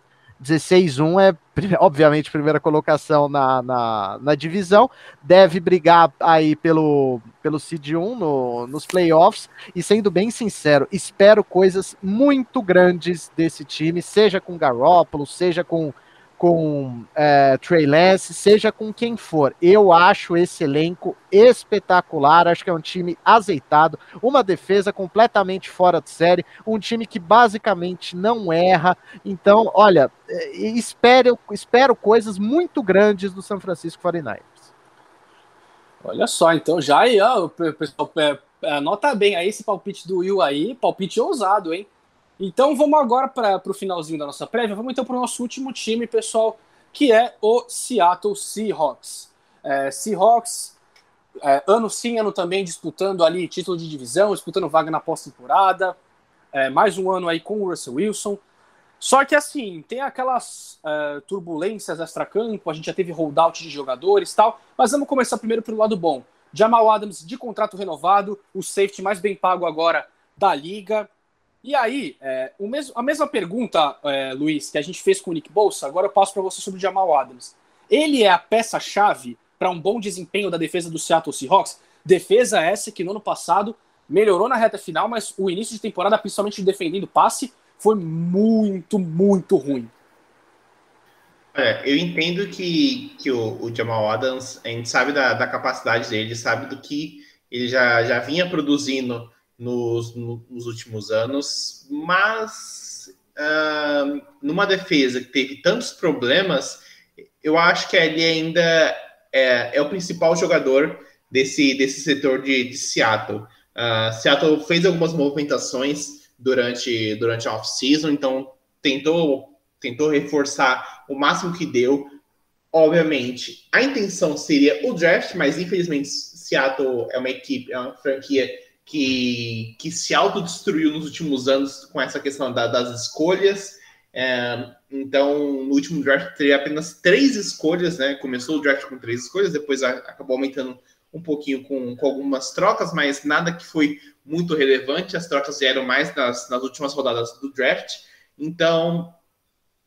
16-1 é, (laughs) obviamente, primeira colocação na, na, na, divisão. Deve brigar aí pelo, pelo Seed 1 no, nos playoffs. E sendo bem sincero, espero coisas muito grandes desse time, seja com Garoppolo, seja com com é, Trey Lance, seja com quem for. Eu acho esse elenco espetacular, acho que é um time azeitado, uma defesa completamente fora de série, um time que basicamente não erra. Então, olha, é, espero, espero coisas muito grandes do São Francisco 49ers. Olha só, então já aí, ó, pessoal, anota bem aí esse palpite do Will aí, palpite ousado, hein? Então vamos agora para o finalzinho da nossa prévia. Vamos então para o nosso último time, pessoal, que é o Seattle Seahawks. É, Seahawks, é, ano sim, ano também, disputando ali título de divisão, disputando vaga na pós-temporada. É, mais um ano aí com o Russell Wilson. Só que assim, tem aquelas é, turbulências extra-campo, a gente já teve holdout de jogadores tal, mas vamos começar primeiro pelo lado bom. Jamal Adams de contrato renovado, o safety mais bem pago agora da liga. E aí, é, mesmo, a mesma pergunta, é, Luiz, que a gente fez com o Nick Bolsa, agora eu passo para você sobre o Jamal Adams. Ele é a peça-chave para um bom desempenho da defesa do Seattle Seahawks? Defesa essa que no ano passado melhorou na reta final, mas o início de temporada, principalmente defendendo passe, foi muito, muito ruim. É, eu entendo que, que o, o, Jamal Adams, a gente sabe da, da capacidade dele, sabe do que ele já, já vinha produzindo nos, nos últimos anos, mas uh, numa defesa que teve tantos problemas, eu acho que ele ainda é, é o principal jogador desse, desse setor de, de Seattle. Uh, Seattle fez algumas movimentações durante, durante a off-season, então tentou, tentou reforçar o máximo que deu. Obviamente, a intenção seria o draft, mas infelizmente Seattle é uma equipe, é uma franquia que, que se autodestruiu nos últimos anos com essa questão da, das escolhas. É, então, no último draft teria apenas três escolhas, né? Começou o draft com três escolhas, depois acabou aumentando um pouquinho com, com algumas trocas, mas nada que foi muito relevante. As trocas vieram mais nas, nas últimas rodadas do draft. Então,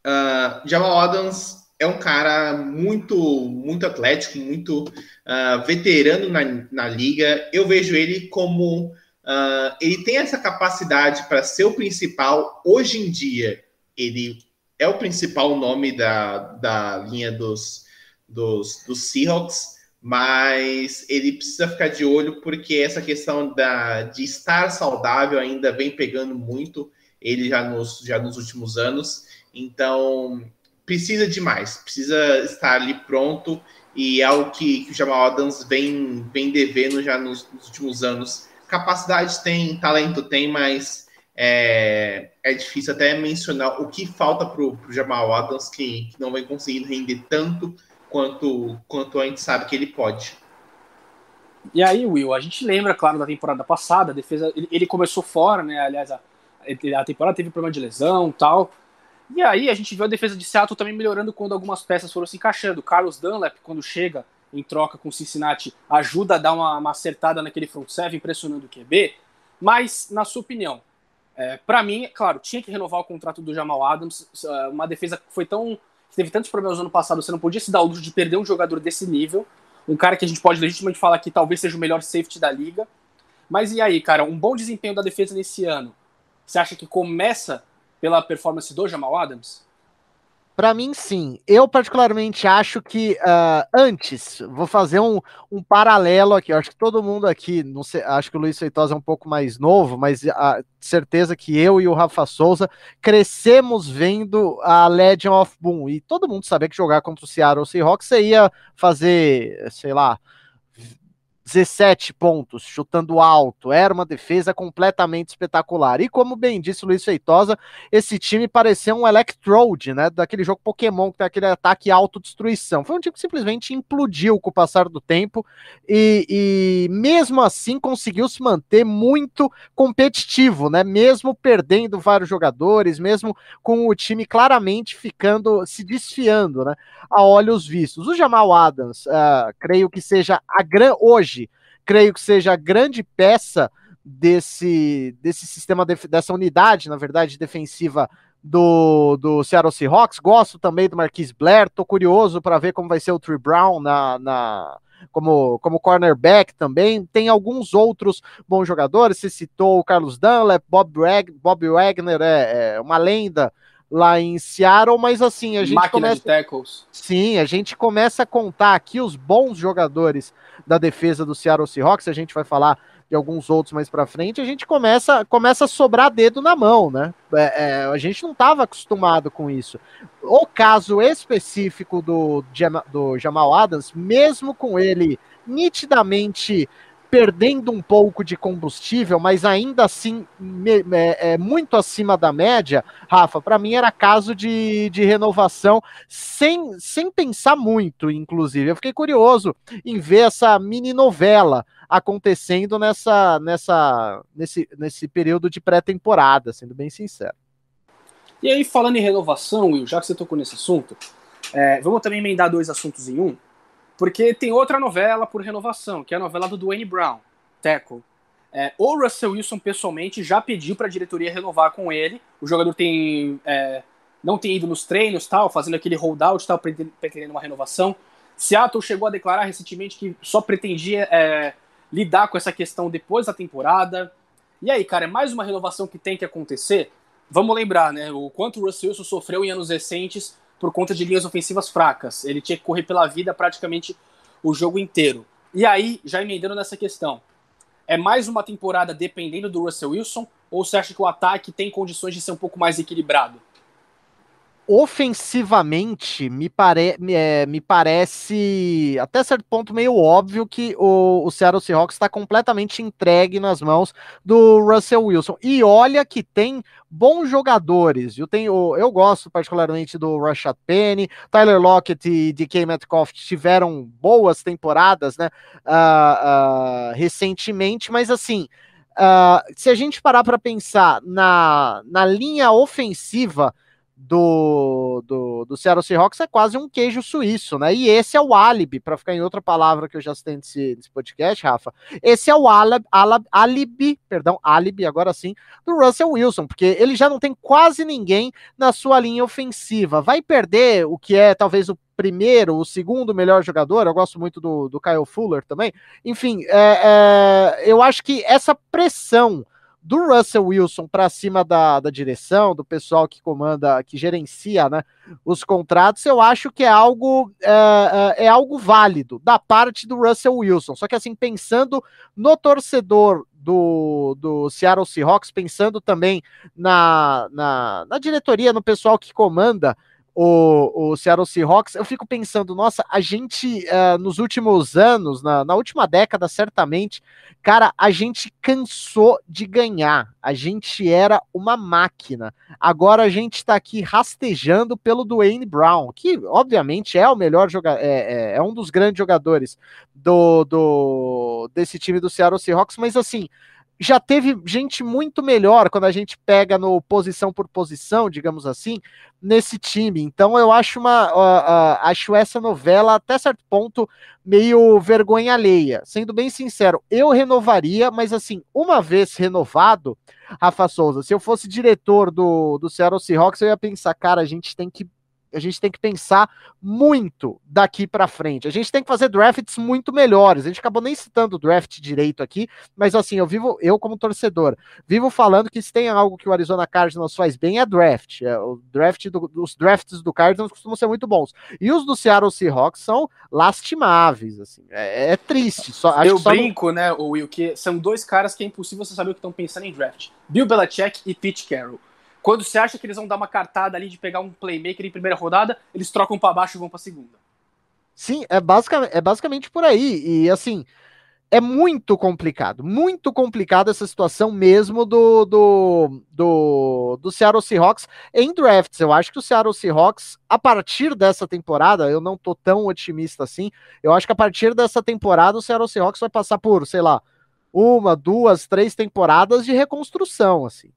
uh, Jamal Adams é um cara muito, muito atlético, muito uh, veterano na, na liga. Eu vejo ele como uh, ele tem essa capacidade para ser o principal. Hoje em dia, ele é o principal nome da, da linha dos, dos, dos Seahawks, mas ele precisa ficar de olho porque essa questão da, de estar saudável ainda vem pegando muito ele já nos, já nos últimos anos. Então, precisa de mais, precisa estar ali pronto e é algo que, que o Jamal Adams vem, vem devendo já nos, nos últimos anos. Capacidade tem, talento tem, mas é, é difícil até mencionar o que falta para o Jamal Adams, que, que, não vem conseguindo render tanto quanto, quanto a gente sabe que ele pode. E aí, Will, a gente lembra, claro, da temporada passada, defesa, ele, ele começou fora, né? Aliás, a, a temporada teve problema de lesão tal. E aí a gente viu a defesa de Seattle também melhorando quando algumas peças foram se encaixando. Carlos Dunlap, quando chega em troca com Cincinnati, ajuda a dar uma, uma acertada naquele front seven, impressionando o QB. Mas, na sua opinião, é, para mim, claro, tinha que renovar o contrato do Jamal Adams. É, uma defesa que foi tão. que teve tantos problemas no ano passado, você não podia se dar o luxo de perder um jogador desse nível. Um cara que a gente pode legitimamente falar que talvez seja o melhor safety da liga. Mas e aí, cara, um bom desempenho da defesa nesse ano? Você acha que começa pela performance do Jamal Adams? Para mim, sim. Eu, particularmente, acho que uh, antes, vou fazer um, um paralelo aqui. Eu acho que todo mundo aqui, não sei, acho que o Luiz Feitosa é um pouco mais novo, mas a uh, certeza que eu e o Rafa Souza crescemos vendo a Legend of Boom. E todo mundo sabia que jogar contra o Seattle Seahawks você ia fazer, sei lá, 17 pontos, chutando alto. Era uma defesa completamente espetacular. E como bem disse o Luiz Feitosa, esse time parecia um Electrode, né? Daquele jogo Pokémon que tem aquele ataque autodestruição. Foi um time que simplesmente implodiu com o passar do tempo e, e mesmo assim conseguiu se manter muito competitivo, né? Mesmo perdendo vários jogadores, mesmo com o time claramente ficando, se desfiando, né? A olhos vistos. O Jamal Adams, uh, creio que seja a grande hoje hoje, creio que seja a grande peça desse, desse sistema, de, dessa unidade, na verdade, defensiva do, do Seattle Seahawks. Gosto também do Marquis Blair, tô curioso para ver como vai ser o Tree Brown na, na como, como cornerback também. Tem alguns outros bons jogadores. Você citou o Carlos Dunlap, Bob, Wag, Bob Wagner, é, é uma lenda lá em Seattle, mas assim, a gente Máquina começa... de tackles. Sim, a gente começa a contar aqui os bons jogadores da defesa do Seattle Seahawks, a gente vai falar de alguns outros mais para frente, a gente começa, começa a sobrar dedo na mão, né? É, é, a gente não estava acostumado com isso. O caso específico do, do Jamal Adams, mesmo com ele nitidamente perdendo um pouco de combustível, mas ainda assim me, é, é, muito acima da média, Rafa, para mim era caso de, de renovação sem, sem pensar muito, inclusive. Eu fiquei curioso em ver essa mini novela acontecendo nessa, nessa, nesse, nesse período de pré-temporada, sendo bem sincero. E aí, falando em renovação, Will, já que você tocou nesse assunto, é, vamos também emendar dois assuntos em um. Porque tem outra novela por renovação, que é a novela do Dwayne Brown, Tackle. É, o Russell Wilson, pessoalmente, já pediu para a diretoria renovar com ele. O jogador tem é, não tem ido nos treinos, tal, fazendo aquele holdout, tal, pretendendo uma renovação. Seattle chegou a declarar recentemente que só pretendia é, lidar com essa questão depois da temporada. E aí, cara, é mais uma renovação que tem que acontecer. Vamos lembrar, né, o quanto o Russell Wilson sofreu em anos recentes por conta de linhas ofensivas fracas. Ele tinha que correr pela vida praticamente o jogo inteiro. E aí, já emendando nessa questão, é mais uma temporada dependendo do Russell Wilson ou você acha que o ataque tem condições de ser um pouco mais equilibrado? Ofensivamente, me, pare, é, me, parece, até certo ponto, meio óbvio que o, o Seattle Seahawks está completamente entregue nas mãos do Russell Wilson. E olha que tem bons jogadores. Eu, tenho, eu gosto particularmente do Rashad Penny, Tyler Lockett e DK Metcalf tiveram boas temporadas né, uh, uh, recentemente, mas assim. Uh, se a gente parar para pensar na, na linha ofensiva, do, do, do Seattle Seahawks é quase um queijo suíço, né? E esse é o álibi, para ficar em outra palavra que eu já citei nesse, nesse podcast, Rafa. Esse é o álibi, álibi, perdão, álibi, agora sim, do Russell Wilson, porque ele já não tem quase ninguém na sua linha ofensiva. Vai perder o que é talvez o primeiro, o segundo melhor jogador, eu gosto muito do, do Kyle Fuller também. Enfim, é, é, eu acho que essa pressão do Russell Wilson para cima da, da direção, do pessoal que comanda, que gerencia né, os contratos, eu acho que é algo é, é, é algo válido da parte do Russell Wilson. Só que assim, pensando no torcedor do, do Seattle Seahawks, pensando também na, na, na diretoria, no pessoal que comanda o, o Seattle Seahawks, eu fico pensando, nossa, a gente uh, nos últimos anos, na, na última década, certamente, cara, a gente cansou de ganhar. A gente era uma máquina. Agora a gente está aqui rastejando pelo Dwayne Brown, que obviamente é o melhor jogador, é, é, é um dos grandes jogadores do, do desse time do Seattle Seahawks, mas assim já teve gente muito melhor quando a gente pega no posição por posição, digamos assim, nesse time. Então eu acho uma uh, uh, acho essa novela até certo ponto meio vergonha alheia. Sendo bem sincero, eu renovaria, mas assim, uma vez renovado, Rafa Souza, se eu fosse diretor do, do Seattle Seahawks, eu ia pensar, cara, a gente tem que a gente tem que pensar muito daqui para frente. A gente tem que fazer drafts muito melhores. A gente acabou nem citando o draft direito aqui, mas assim, eu vivo, eu como torcedor, vivo falando que se tem algo que o Arizona Cardinals faz bem é draft. É, o draft do, os drafts do Cardinals costumam ser muito bons. E os do Seattle Seahawks são lastimáveis, assim. É, é triste. Só, eu brinco, no... né, Will, que são dois caras que é impossível você saber o que estão pensando em draft. Bill Belichick e Pete Carroll. Quando você acha que eles vão dar uma cartada ali de pegar um playmaker em primeira rodada, eles trocam para baixo e vão para segunda. Sim, é basicamente, é basicamente por aí. E assim, é muito complicado, muito complicado essa situação mesmo do, do, do, do Seattle Seahawks em drafts. Eu acho que o Seattle Seahawks, a partir dessa temporada, eu não tô tão otimista assim, eu acho que a partir dessa temporada o Seattle Seahawks vai passar por, sei lá, uma, duas, três temporadas de reconstrução, assim.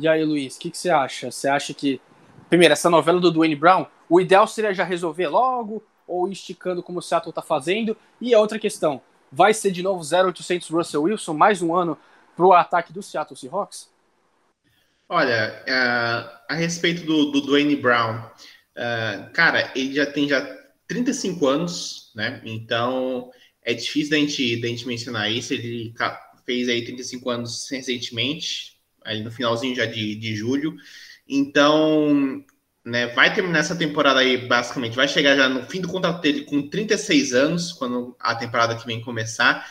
E aí, Luiz, o que, que você acha? Você acha que, primeiro, essa novela do Dwayne Brown, o ideal seria já resolver logo, ou esticando como o Seattle está fazendo? E a outra questão, vai ser de novo 0800 Russell Wilson, mais um ano para o ataque do Seattle Seahawks? Olha, uh, a respeito do, do Dwayne Brown, uh, cara, ele já tem já 35 anos, né? Então é difícil da gente, da gente mencionar isso. Ele fez aí 35 anos recentemente, aí no finalzinho já de, de julho. Então, né, vai terminar essa temporada aí, basicamente, vai chegar já no fim do contrato dele com 36 anos, quando a temporada que vem começar.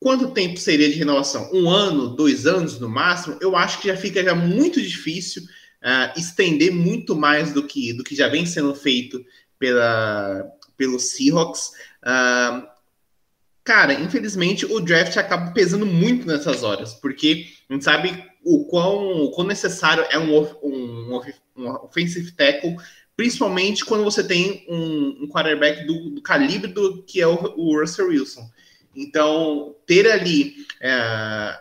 Quanto tempo seria de renovação? Um ano, dois anos no máximo? Eu acho que já fica já muito difícil uh, estender muito mais do que, do que já vem sendo feito pela, pelo Seahawks. Uh, cara, infelizmente o draft acaba pesando muito nessas horas, porque gente sabe o quão, o quão necessário é um, um, um offensive tackle, principalmente quando você tem um, um quarterback do, do, calibre do que é o, o Russell Wilson. Então, ter ali é,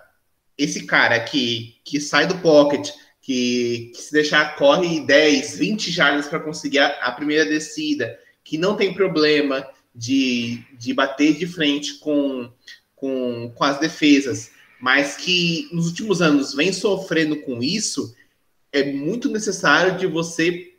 esse cara que, que sai do pocket, que, que, se deixar corre 10, 20 jardas para conseguir a, a, primeira descida, que não tem problema de, de bater de frente com, com, com as defesas, mas que nos últimos anos vem sofrendo com isso, é muito necessário de você,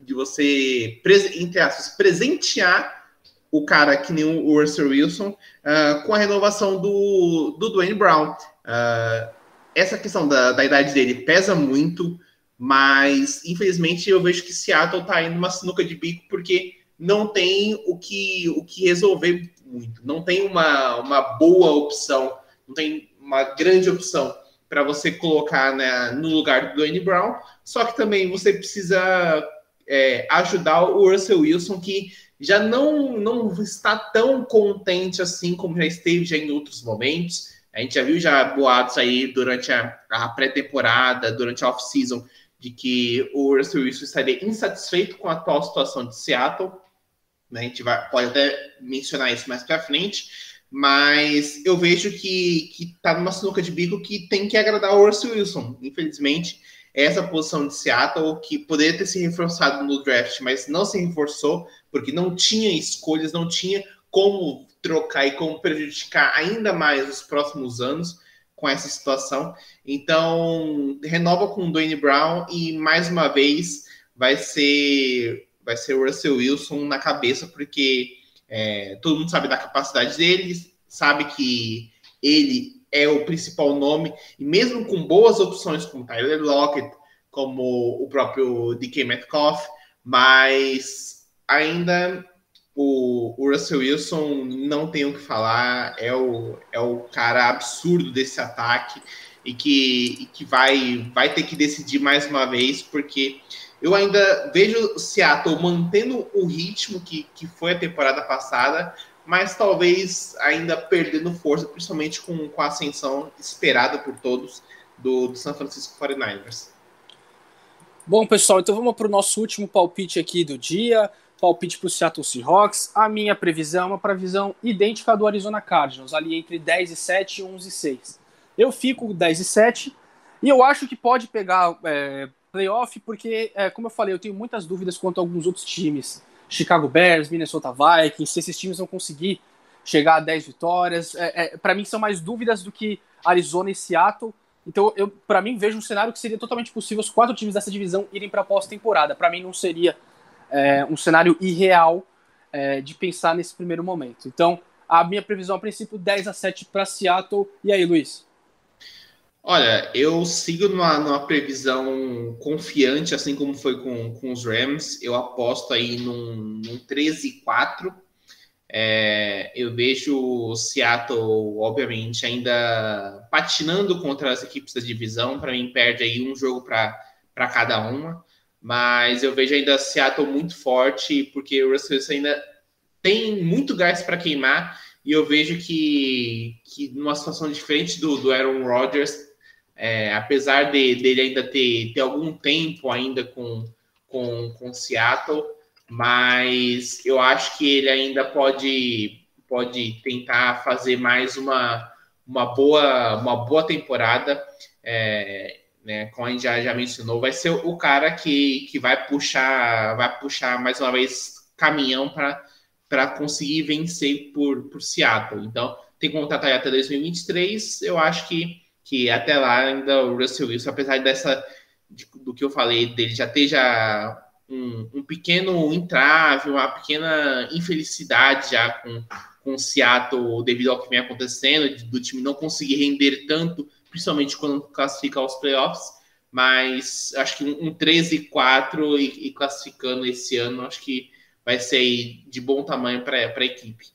de você entre aspas, presentear o cara que nem o Russell Wilson uh, com a renovação do, do Dwayne Brown. Uh, essa questão da, da idade dele pesa muito, mas infelizmente eu vejo que Seattle está indo uma sinuca de bico porque não tem o que, o que resolver muito, não tem uma, uma boa opção, não tem uma grande opção para você colocar né, no lugar do Dwayne Brown, só que também você precisa é, ajudar o Russell Wilson, que já não, não está tão contente assim como já esteve já em outros momentos. A gente já viu já boatos aí durante a, a pré-temporada, durante a off-season, de que o Russell Wilson estaria insatisfeito com a atual situação de Seattle. A gente vai, pode até mencionar isso mais para frente mas eu vejo que, que tá numa sinuca de bico que tem que agradar o Russell Wilson. Infelizmente, essa posição de Seattle, que poderia ter se reforçado no draft, mas não se reforçou, porque não tinha escolhas, não tinha como trocar e como prejudicar ainda mais os próximos anos com essa situação. Então, renova com o Dwayne Brown e mais uma vez vai ser vai ser o Russell Wilson na cabeça, porque é, todo mundo sabe da capacidade dele, sabe que ele é o principal nome, e mesmo com boas opções como Tyler Lockett, como o próprio DK Metcalf, mas ainda o, o, Russell Wilson não tem o que falar, é o, é o cara absurdo desse ataque e que, e que vai, vai ter que decidir mais uma vez, porque eu ainda vejo o Seattle mantendo o ritmo que, que foi a temporada passada, mas talvez ainda perdendo força, principalmente com, com a ascensão esperada por todos do, do San Francisco 49ers. Bom, pessoal, então vamos para o nosso último palpite aqui do dia. Palpite para o Seattle Seahawks. A minha previsão é uma previsão idêntica do Arizona Cardinals, ali entre 10 e 7 e 11 e 6. Eu fico 10 e 7 e eu acho que pode pegar é, playoff, porque, é, como eu falei, eu tenho muitas dúvidas quanto a alguns outros times. Chicago Bears, Minnesota Vikings, se esses times vão conseguir chegar a 10 vitórias. É, é, para mim, são mais dúvidas do que Arizona e Seattle. Então, eu, para mim, vejo um cenário que seria totalmente possível os quatro times dessa divisão irem para a pós-temporada. Para mim, não seria é, um cenário irreal é, de pensar nesse primeiro momento. Então, a minha previsão, a princípio, 10 a 7 para Seattle. E aí, Luiz? Olha, eu sigo numa, numa, previsão confiante, assim como foi com, com os Rams. Eu aposto aí num, num 13 4. É, eu vejo o Seattle, obviamente, ainda patinando contra as equipes da divisão. Para mim, perde aí um jogo para cada uma. Mas eu vejo ainda Seattle muito forte, porque o Russell ainda tem muito gás para queimar e eu vejo que, que numa situação diferente do, do Aaron Rodgers, é, apesar de, dele ainda ter, ter algum tempo ainda com, com, com Seattle, mas eu acho que ele ainda pode, pode tentar fazer mais uma, uma, boa, uma boa temporada. É, né, como a gente já, já mencionou, vai ser o cara que, que vai puxar, vai puxar mais uma vez caminhão para conseguir vencer por, por Seattle. Então, tem contrato aí até 2023. Eu acho que, que até lá ainda o Russell Wilson, apesar dessa de, do que eu falei dele já ter já um, um, pequeno entrave, uma pequena infelicidade já com, com o Seattle devido ao que vem acontecendo, do time não conseguir render tanto, principalmente quando classifica aos playoffs. Mas acho que um, um 13-4 e, e classificando esse ano, acho que vai ser de bom tamanho para a equipe.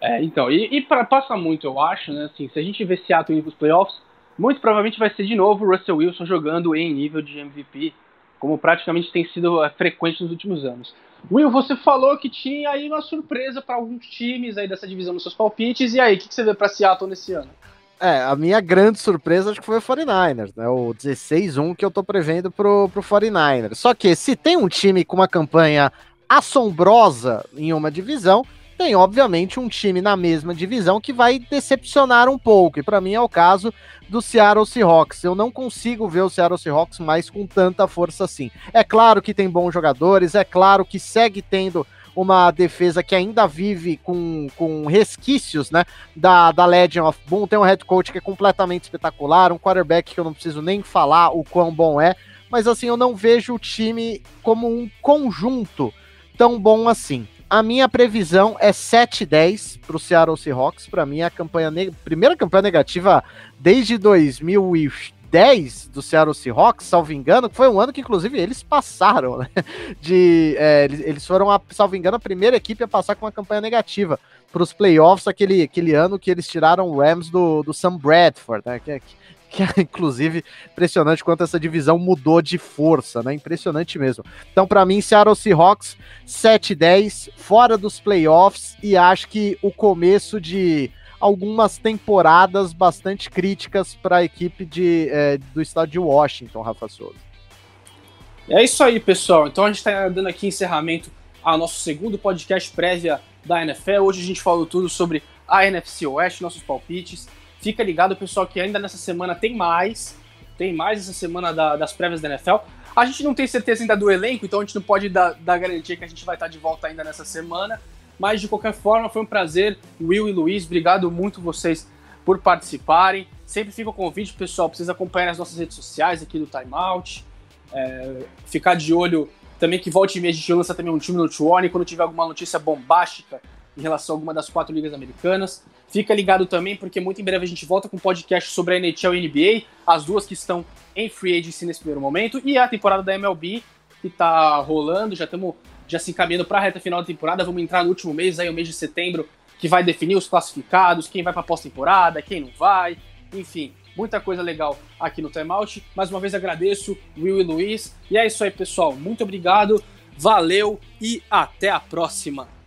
É, então, e, e pra, passa muito, eu acho, né? Assim, se a gente vê Seattle indo para os playoffs, muito provavelmente vai ser de novo o Russell Wilson jogando em nível de MVP, como praticamente tem sido é, frequente nos últimos anos. Will, você falou que tinha aí uma surpresa para alguns times aí dessa divisão nos seus palpites, e aí, o que, que você vê para Seattle nesse ano? É, a minha grande surpresa acho que foi o 49ers, né? O 16-1 que eu tô prevendo pro, pro 49ers. Só que se tem um time com uma campanha assombrosa em uma divisão, tem obviamente um time na mesma divisão que vai decepcionar um pouco. E para mim é o caso do Seattle Seahawks. Eu não consigo ver o Seattle Seahawks mais com tanta força assim. É claro que tem bons jogadores, é claro que segue tendo uma defesa que ainda vive com, com resquícios, né, da, da Legend of Boom, tem um head coach que é completamente espetacular, um quarterback que eu não preciso nem falar o quão bom é, mas assim, eu não vejo o time como um conjunto tão bom assim. A minha previsão é 7-10 para o Seattle Seahawks. Para mim, é a campanha primeira campanha negativa desde 2010 do Seattle Seahawks, salvo engano, foi um ano que, inclusive, eles passaram, né? (laughs) De, é, eles, foram, a, salvo engano, a primeira equipe a passar com uma campanha negativa para os playoffs aquele, aquele ano que eles tiraram o Rams do, do Sam Bradford, né? Que, (laughs) que é inclusive impressionante quanto essa divisão mudou de força, né? Impressionante mesmo. Então, para mim, Seattle Seahawks 7-10, fora dos playoffs, e acho que o começo de algumas temporadas bastante críticas para a equipe de, é, do estado de Washington, Rafa Souza. É isso aí, pessoal. Então a gente está dando aqui encerramento ao nosso segundo podcast prévia da NFL. Hoje a gente falou tudo sobre a NFC Oeste, nossos palpites. Fica ligado, pessoal, que ainda nessa semana tem mais. Tem mais essa semana da, das prévias da NFL. A gente não tem certeza ainda do elenco, então a gente não pode dar, dar garantia que a gente vai estar de volta ainda nessa semana. Mas de qualquer forma, foi um prazer, Will e Luiz. Obrigado muito vocês por participarem. Sempre fica o convite, pessoal, para vocês acompanharem as nossas redes sociais aqui do Timeout. É, ficar de olho também que volte e meia a gente lança também um time no One quando tiver alguma notícia bombástica em relação a alguma das quatro ligas americanas. Fica ligado também, porque muito em breve a gente volta com um podcast sobre a NHL e NBA, as duas que estão em free agency nesse primeiro momento, e a temporada da MLB, que está rolando, já estamos já se encaminhando para a reta final da temporada, vamos entrar no último mês, aí o mês de setembro, que vai definir os classificados, quem vai para pós-temporada, quem não vai, enfim, muita coisa legal aqui no Timeout. Mais uma vez agradeço, Will e Luiz, e é isso aí, pessoal. Muito obrigado, valeu e até a próxima.